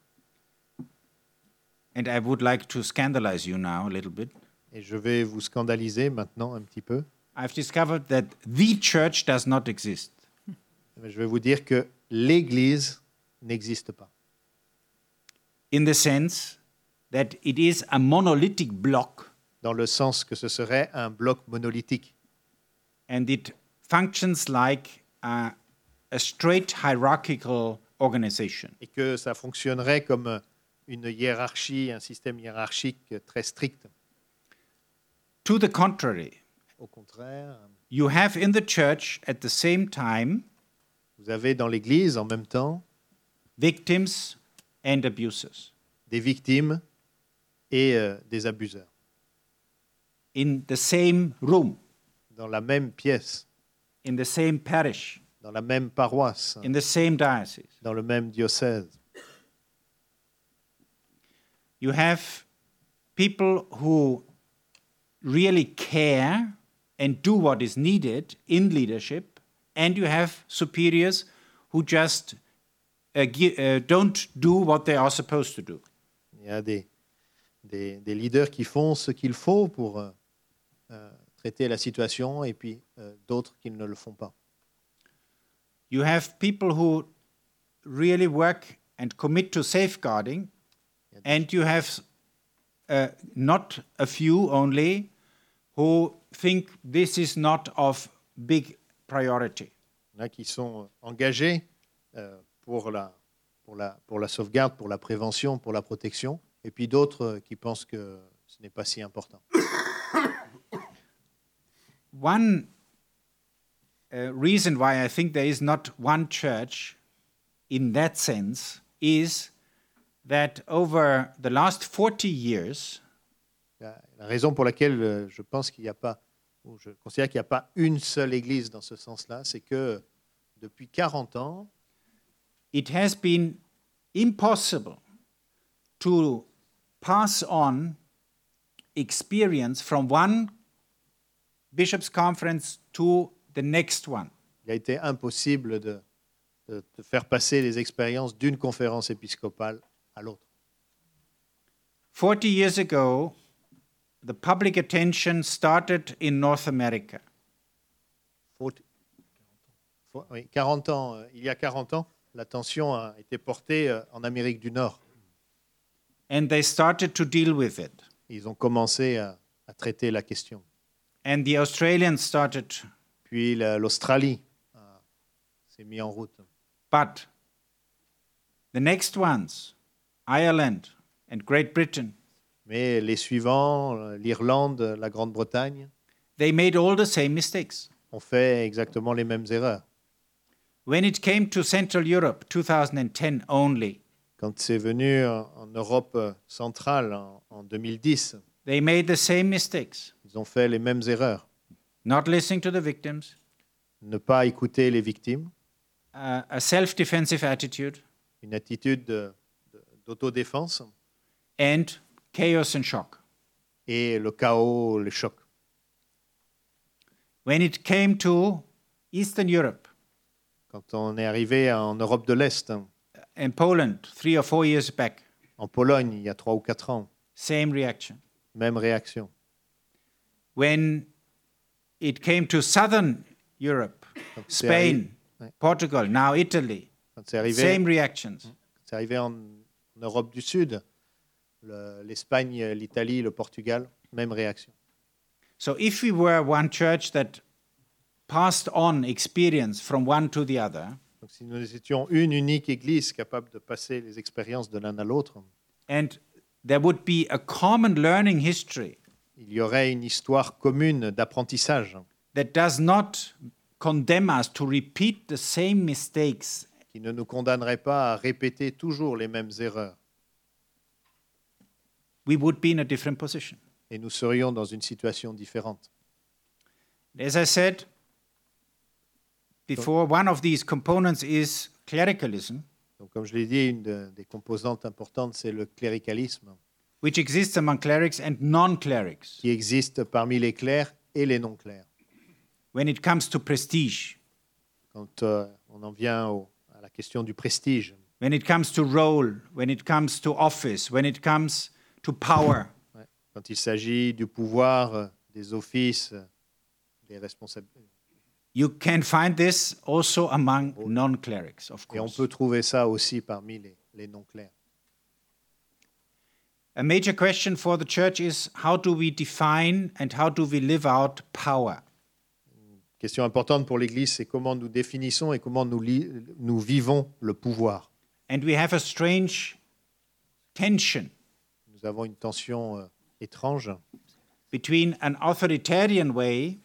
and I would like to scandalize you now a little bit, et je vais vous scandaliser maintenant un petit peu, I've discovered that the church does not exist. je vais vous dire que l'Église n'existe pas. In the sense that it is a monolithic block Dans le sens que ce serait un bloc monolithique. and it functions like a, a straight hierarchical organization. et que ça fonctionnerait comme une hiérarchie, un système hiérarchique très strict. To the contrary, Au contraire, you have in the church at the same time vous avez dans l'Église en même temps victims and abusers. Des victimes et euh, des abuseurs. In the same room, dans la même pièce, in the same parish, dans la même paroisse, in the same diocese. dans le même diocèse. You have people who really care and do what is needed in leadership, and you have superiors who just don't do what they are supposed to do. Il y a des, des, des leaders qui font ce qu'il faut pour euh, euh, traiter la situation et puis euh, d'autres qui ne le font pas. You have people who really work and commit to safeguarding, and you have uh, not a few only who think this is not of big priority. Il y en a qui sont engagés euh, pour, la, pour, la, pour la sauvegarde, pour la prévention, pour la protection, et puis d'autres euh, qui pensent que ce n'est pas si important. One uh, reason why I think there is not one church in that sense is that over the last 40 years, La, la raison pour laquelle euh, je pense qu'il n'y a pas où je considère qu'il n'y a pas une seule église dans ce sens-là, c'est que depuis 40 ans, it has been impossible to pass on experience from one bishops' conference to the next one. il a été impossible de, de- de faire passer les expériences d'une conférence épiscopale à l'autre. 40 years ago, the public attention started in North America. Faute- Faut- oui, 40 ans, euh, il y a 40 ans, l'attention a été portée euh, en Amérique du Nord. and they started to deal with it. Ils ont commencé à, à traiter la question. And the Australians started, Puis la- l'Australie euh, s'est mis en route. but the next ones, Ireland and Great Britain, Mais les suivants, euh, l'Irlande, la Grande-Bretagne, they made all the same mistakes. ont fait exactement les mêmes erreurs. When it came to Central Europe, 2010 only, Quand c'est venu en, en Europe euh, centrale en, en 2010, they made the same mistakes. ils ont fait les mêmes erreurs. Not listening to the victims, Ne pas écouter les victimes, uh, a self defensive attitude, une attitude de- de- d'autodéfense and chaos and shock. et le chaos, le choc. When it came to Eastern Europe Quand on est arrivé en Europe de l'Est, hein, and Poland, three or four years back, en Pologne, il y a trois ou quatre ans, same reaction. même réaction. when it came to southern Europe, Quand c'est Spain. Portugal, now Italy, quand c'est arrivé, same reactions. c'est arrivé en, en Europe du Sud, le- l'Espagne, l'Italie, le Portugal, même réaction. So if we were one church that passed on experience from one to the other, Donc, si nous étions une unique église capable de passer les expériences de l'un à l'autre, and there would be a common learning history il y aurait une histoire commune d'apprentissage that does not condemn us to repeat the same mistakes qui ne nous condamnerait pas à répéter toujours les mêmes erreurs. we would be in a different position. Et nous serions dans une situation différente. As I said before, one of these components is clericalism. Donc, comme je l'ai dit, une de- des composantes importantes, c'est le cléricalisme, which exists among clerics and non clerics qui existe parmi les clercs et les non-clercs. when it comes to prestige, Quand euh, on en vient au- à la question du prestige, when it comes to role, when it comes to office, when it comes to power. quand il s'agit du pouvoir, euh, des offices, euh, des responsabilités. You can find this also among non clerics, of Et on peut trouver ça aussi parmi les, les non-clercs. A major question for the church is how do we define and how do we live out power? Question importante pour l'Église, c'est comment nous définissons et comment nous vivons le pouvoir. And we have a strange tension Nous avons une tension euh, étrange between an authoritarian way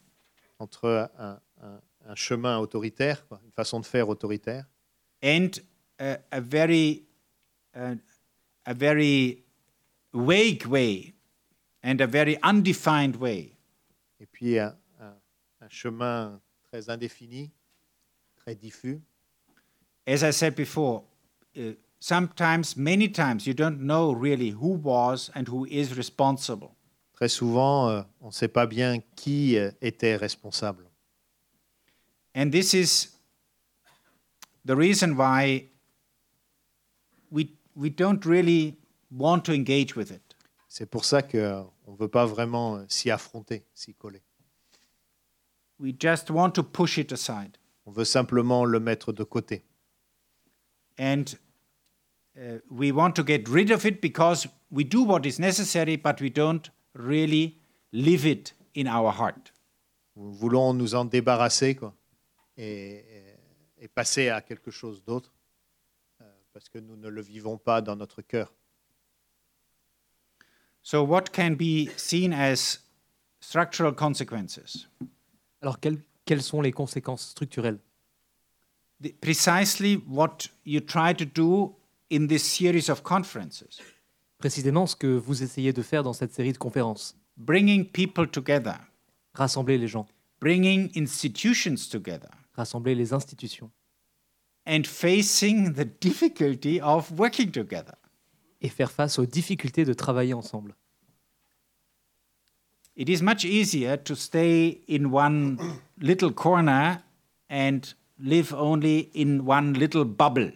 entre un, un- chemin autoritaire, une façon de faire autoritaire, and a, a very uh, a very vague way and a very undefined way et puis un, un- un chemin très indéfini, très diffus. as i said before uh, sometimes many times you don't know really who was and who is responsible Très souvent, euh, on ne sait pas bien qui euh, était responsable. And this is the reason why we we don't really want to engage with it C'est pour ça qu'on ne veut pas vraiment euh, s'y affronter, s'y coller. we just want to push it aside On veut simplement le mettre de côté. and uh, we want to get rid of it because we do what is necessary, but we don't really live it in our heart. Nous voulons nous en débarrasser quoi, et, et- passer à quelque chose d'autre euh, parce que nous ne le vivons pas dans notre cœur. So, what can be seen as structural consequences? Alors, quelles, quelles sont les conséquences structurelles? The- precisely what you try to do in this series of conferences, Précisément ce que vous essayez de faire dans cette série de conférences. bringing people together, rassembler les gens, bringing institutions together, rassembler les institutions and facing the difficulty of working together. et faire face aux difficultés de travailler ensemble. It is much easier to stay in one little corner and live only in one little bubble.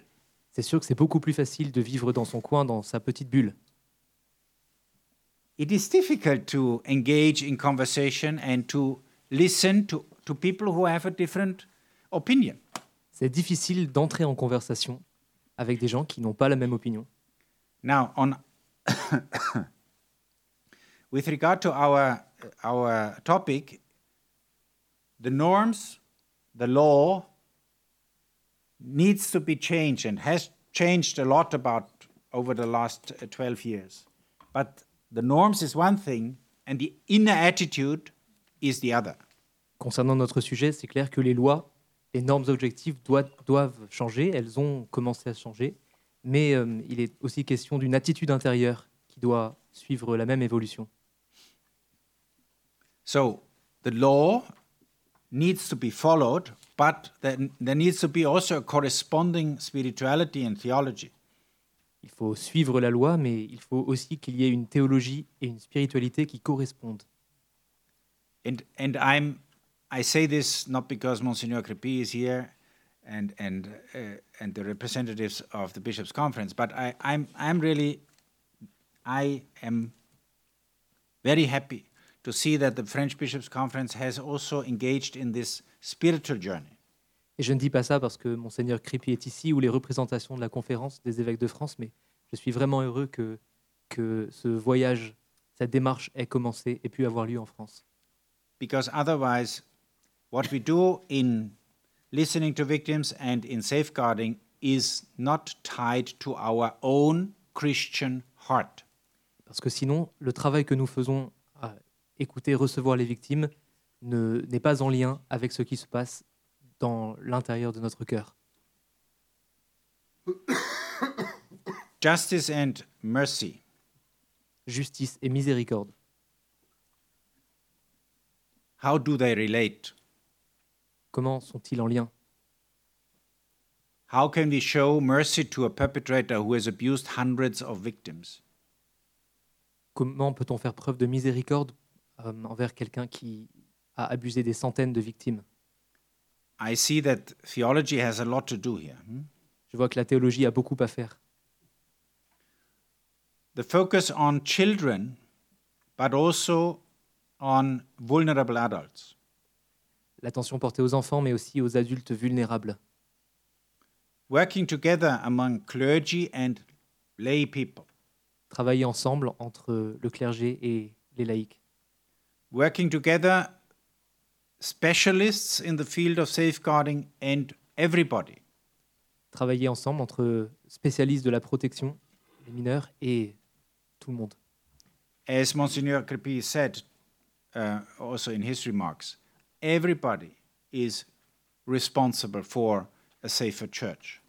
C'est sûr que c'est beaucoup plus facile de vivre dans son coin, dans sa petite bulle. It is difficult to engage in conversation and to listen to, to people who have a different opinion. C'est difficile d'entrer en conversation avec des gens qui n'ont pas la même opinion. Now, on (coughs) with regard to our our topic, the norms, the law needs to be changed and has changed a lot about over the last uh, 12 years. But the norms is one thing and the inner attitude is the other. Concernant notre sujet, c'est clair que les lois, les normes objectives doivent, doivent changer, elles ont commencé à changer, mais euh, il est aussi question d'une attitude intérieure qui doit suivre la même évolution. So the law needs to be followed, but then there needs to be also a corresponding spirituality and theology. Il faut suivre la loi, mais il faut aussi qu'il y ait une théologie et une spiritualité qui correspondent. And, and I'm, I say this not because Monsignor Crepi is here and, and, uh, and the representatives of the Bishops' Conference, but I, I'm, I'm really, I am very happy to see that the French Bishops' Conference has also engaged in this spiritual journey. Et je ne dis pas ça parce que Monseigneur Crépy est ici ou les représentations de la conférence des évêques de France, mais je suis vraiment heureux que, que ce voyage, cette démarche ait commencé et pu avoir lieu en France. Because otherwise, what we do in listening to victims and in safeguarding is not tied to our own Christian heart. Parce que sinon, le travail que nous faisons à écouter, recevoir les victimes, ne- n'est pas en lien avec ce qui se passe dans l'intérieur de notre cœur. (coughs) Justice and mercy. Justice et miséricorde. How do they relate? Comment sont-ils en lien? How can we show mercy to a perpetrator who has abused hundreds of victims? Comment peut-on faire preuve de miséricorde euh, envers quelqu'un qui a abusé des centaines de victimes? I see that theology has a lot to do here. hmm? Je vois que la théologie a beaucoup à faire. The focus on children, but also on vulnerable adults. L'attention portée aux enfants, mais aussi aux adultes vulnérables. Working together among clergy and lay people. Travailler ensemble entre le clergé et les laïcs. Working together, specialists in the field of safeguarding and everybody. Travailler ensemble entre spécialistes de la protection des mineurs et tout le monde. As Monsignor Crepi said uh, also in his remarks, everybody is responsible for a safer church.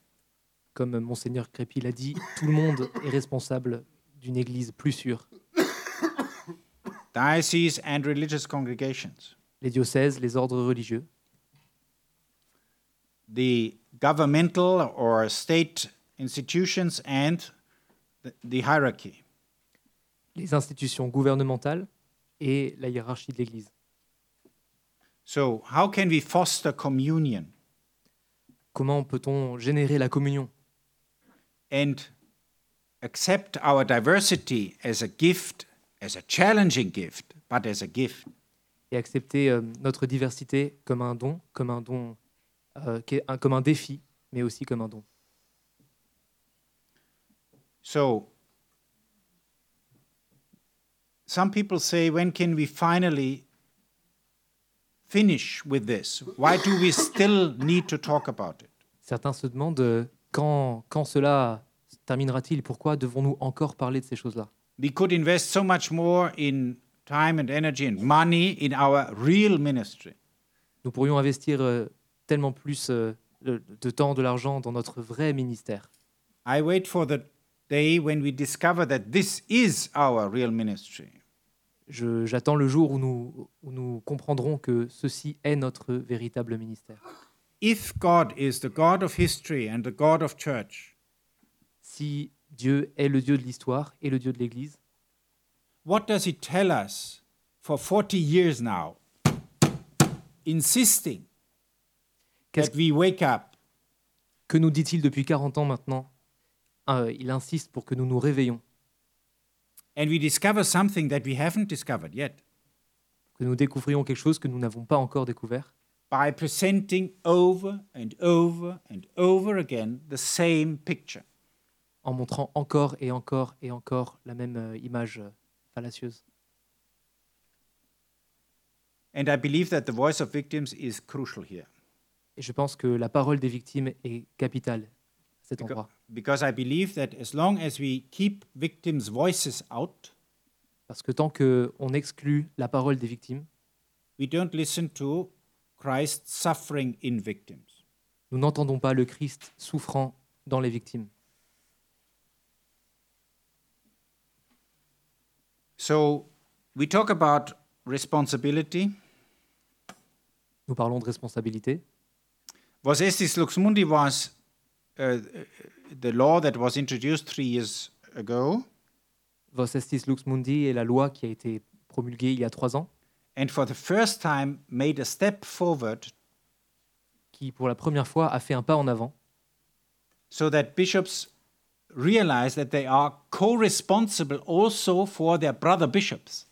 Comme Monseigneur Crépy l'a dit, tout le monde est responsable d'une église plus sûre. Dioceses and religious congregations, Les diocèses, les ordres religieux, the governmental or state institutions, and the, the hierarchy. les institutions gouvernementales et la hiérarchie de l'église. So, how can we foster communion? Comment peut-on générer la communion? And accept our diversity as a gift, as a challenging gift, but as a gift? et accepter euh, notre diversité comme un don, comme un don, euh, comme un défi, mais aussi comme un don. So, some people say, when can we finally finish with this? Why do we still need to talk about it? Certains se demandent euh, quand, quand cela terminera-t-il? Pourquoi devons-nous encore parler de ces choses-là? We could invest so much more in time and energy and money in our real ministry. Nous pourrions investir euh, tellement plus euh, de, de temps, de l'argent dans notre vrai ministère. I wait for the day when we discover that this is our real ministry. J'attends le jour où nous, où nous comprendrons que ceci est notre véritable ministère. If God is the God of history and the God of church, Si Dieu est le Dieu de l'histoire et le Dieu de l'Église, what does He tell us for 40 years now? Insisting Qu'est-ce- that we wake up que nous dit-il depuis 40 ans maintenant? Euh, Il insiste pour que nous nous réveillons, and we discover something that we haven't discovered yet que nous découvrions quelque chose que nous n'avons pas encore découvert, by presenting over and over and over again the same picture. en montrant encore et encore et encore la même euh, image euh, fallacieuse. And I believe that the voice of victims is crucial here Et je pense que la parole des victimes est capitale à cet endroit. Because I believe that as long as we keep victims' voices out, Parce que tant qu'on exclut la parole des victimes, we don't listen to Christ suffering in victims. nous n'entendons pas le Christ souffrant dans les victimes. So we talk about responsibility. Nous parlons de responsabilité. Was Estis Lux Mundi was uh, the law that was introduced three years ago, Vos Estis Lux Mundi est la loi qui a été promulguée il y a trois ans, and for the first time made a step forward. Qui pour la première fois a fait un pas en avant. So that bishops realize that they are co-responsible also for their brother bishops.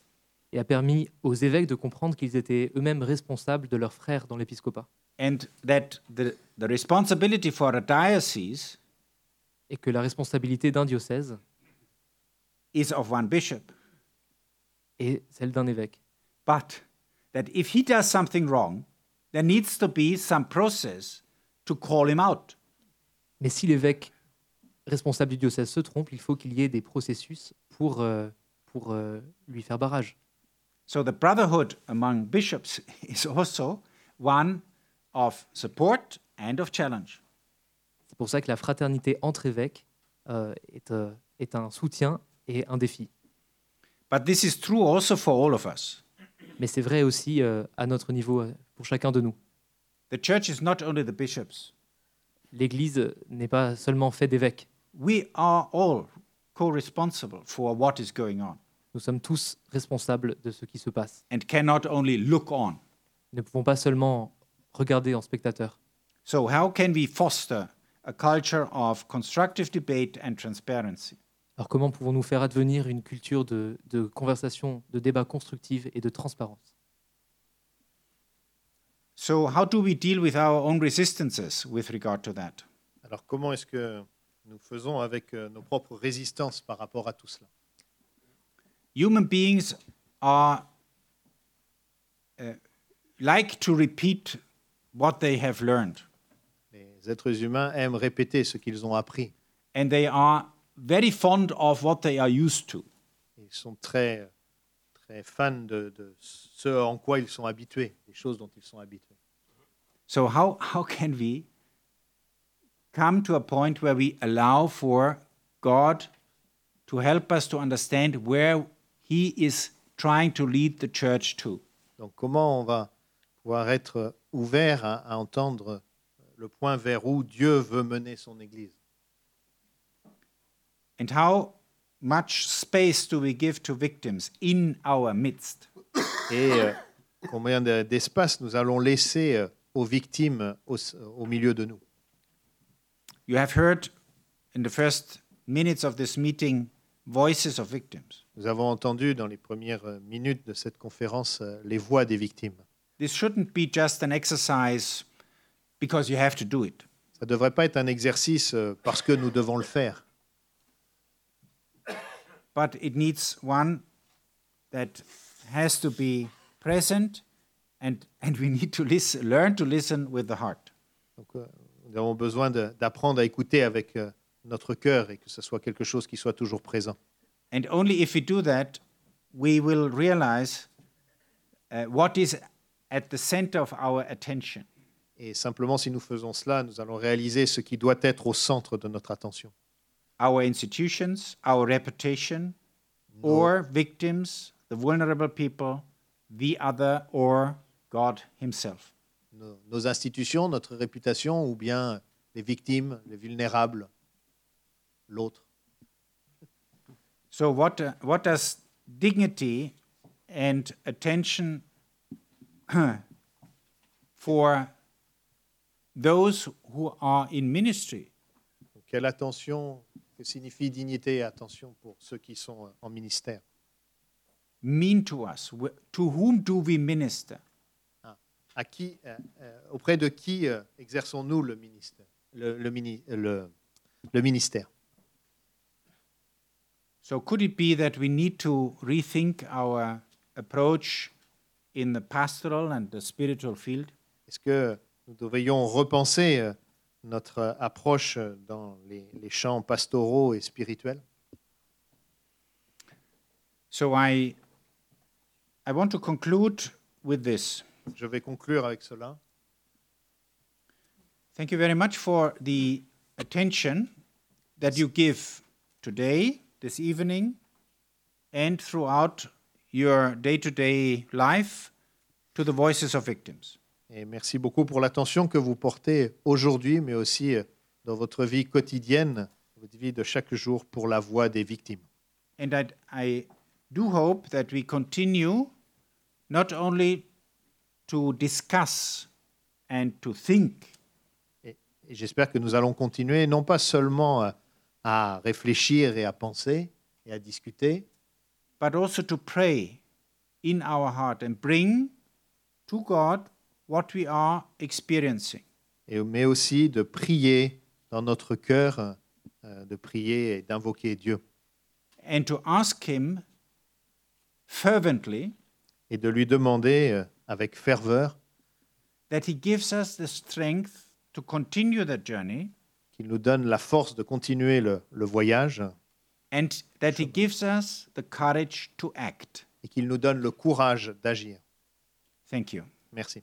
et a permis aux évêques de comprendre qu'ils étaient eux-mêmes responsables de leurs frères dans l'épiscopat. And that the, the responsibility for a diocese et que la responsabilité d'un diocèse is of one bishop, est celle d'un évêque. but that if he does something wrong, there needs to be some process to call him out. Mais si l'évêque responsable du diocèse se trompe, il faut qu'il y ait des processus pour, euh, pour euh, lui faire barrage. So the brotherhood among bishops (laughs) is also one of support and of challenge. C'est pour ça que la fraternité entre évêques euh, est, euh, est un soutien et un défi. But this is true also for all of us. Mais c'est vrai aussi euh, à notre niveau, euh, pour chacun de nous. The church is not only the bishops. L'Église n'est pas seulement fait d'évêques. We are all co-responsible for what is going on Nous sommes tous responsables de ce qui se passe. and cannot only look on. Nous ne pouvons pas seulement regarder en spectateur. So, how can we foster a culture of constructive debate and transparency? Alors comment pouvons-nous faire advenir une culture de, de conversation, de débat constructive et de transparence So, how do we deal with our own resistances with regard to that? Alors comment est-ce que nous faisons avec euh, nos propres résistances par rapport à tout cela Human beings are uh, like to repeat what they have learned, Les êtres humains aiment répéter ce qu'ils ont appris. and they are very fond of what they are used to. Ils sont très, très fans de, de ce en quoi ils sont habitués, des choses dont ils sont habitués. So, how, how can we come to a point where we allow for God to help us to understand where He is trying to lead the church to? Donc comment on va pouvoir être ouvert à, à entendre le point vers où Dieu veut mener son Église And how much space do we give to victims in our midst? et euh, combien de- d'espace nous allons laisser euh, aux victimes au, s- au milieu de nous? You have heard in the first minutes of this meeting voices of victims. Nous avons entendu dans les premières euh, minutes de cette conférence euh, les voix des victimes. This shouldn't be just an exercise because you have to do it. Ça ne devrait pas être un exercice euh, parce que nous devons le faire, but it needs one that has to be present and, and we need to listen, learn to listen with the heart. Donc, euh, nous avons besoin d'apprendre à écouter avec euh, notre cœur et que ce soit quelque chose qui soit toujours présent. And only if we do that, we will realize uh, what is at the center of our attention. Et simplement, si nous faisons cela, nous allons réaliser ce qui doit être au centre de notre attention. Our institutions, our reputation, or victims the vulnerable people, the other, or God Himself. Nos, nos institutions, notre réputation, ou bien les victimes, les vulnérables, l'autre. So, what, uh, what does dignity and attention (clears throat) for those who are in ministry quelle attention, que signifie dignité et attention pour ceux qui sont euh, en ministère? Mean to us? To whom do we minister? à qui, euh, euh, Auprès de qui euh, exerçons-nous le ministère, le, le mini- le- le ministère? So, could it be that we need to rethink our approach in the pastoral and the spiritual field? Est-ce que nous devrions repenser euh, notre euh, approche euh, dans les, les champs pastoraux et spirituels So, I, I want to conclude with this. Je vais conclure avec cela. Thank you very much for the attention that you give today, this evening, and throughout your day to day life to the voices of victims. Et merci beaucoup pour l'attention que vous portez aujourd'hui, mais aussi euh, dans votre vie quotidienne, votre vie de chaque jour pour la voix des victimes. And I, I do hope that we continue not only to discuss and to think, Et j'espère que nous allons continuer, non pas seulement à, à réfléchir et à penser et à discuter, but also to pray in our heart and bring to God what we are experiencing. et- mais aussi de prier dans notre cœur, euh, de prier et d'invoquer Dieu, and to ask Him fervently et de lui demander euh, avec ferveur that He gives us the strength to continue the journey qu'il nous donne la force de continuer le, le voyage and that He gives us the courage to act. et qu'il nous donne le courage d'agir. Thank you. Merci.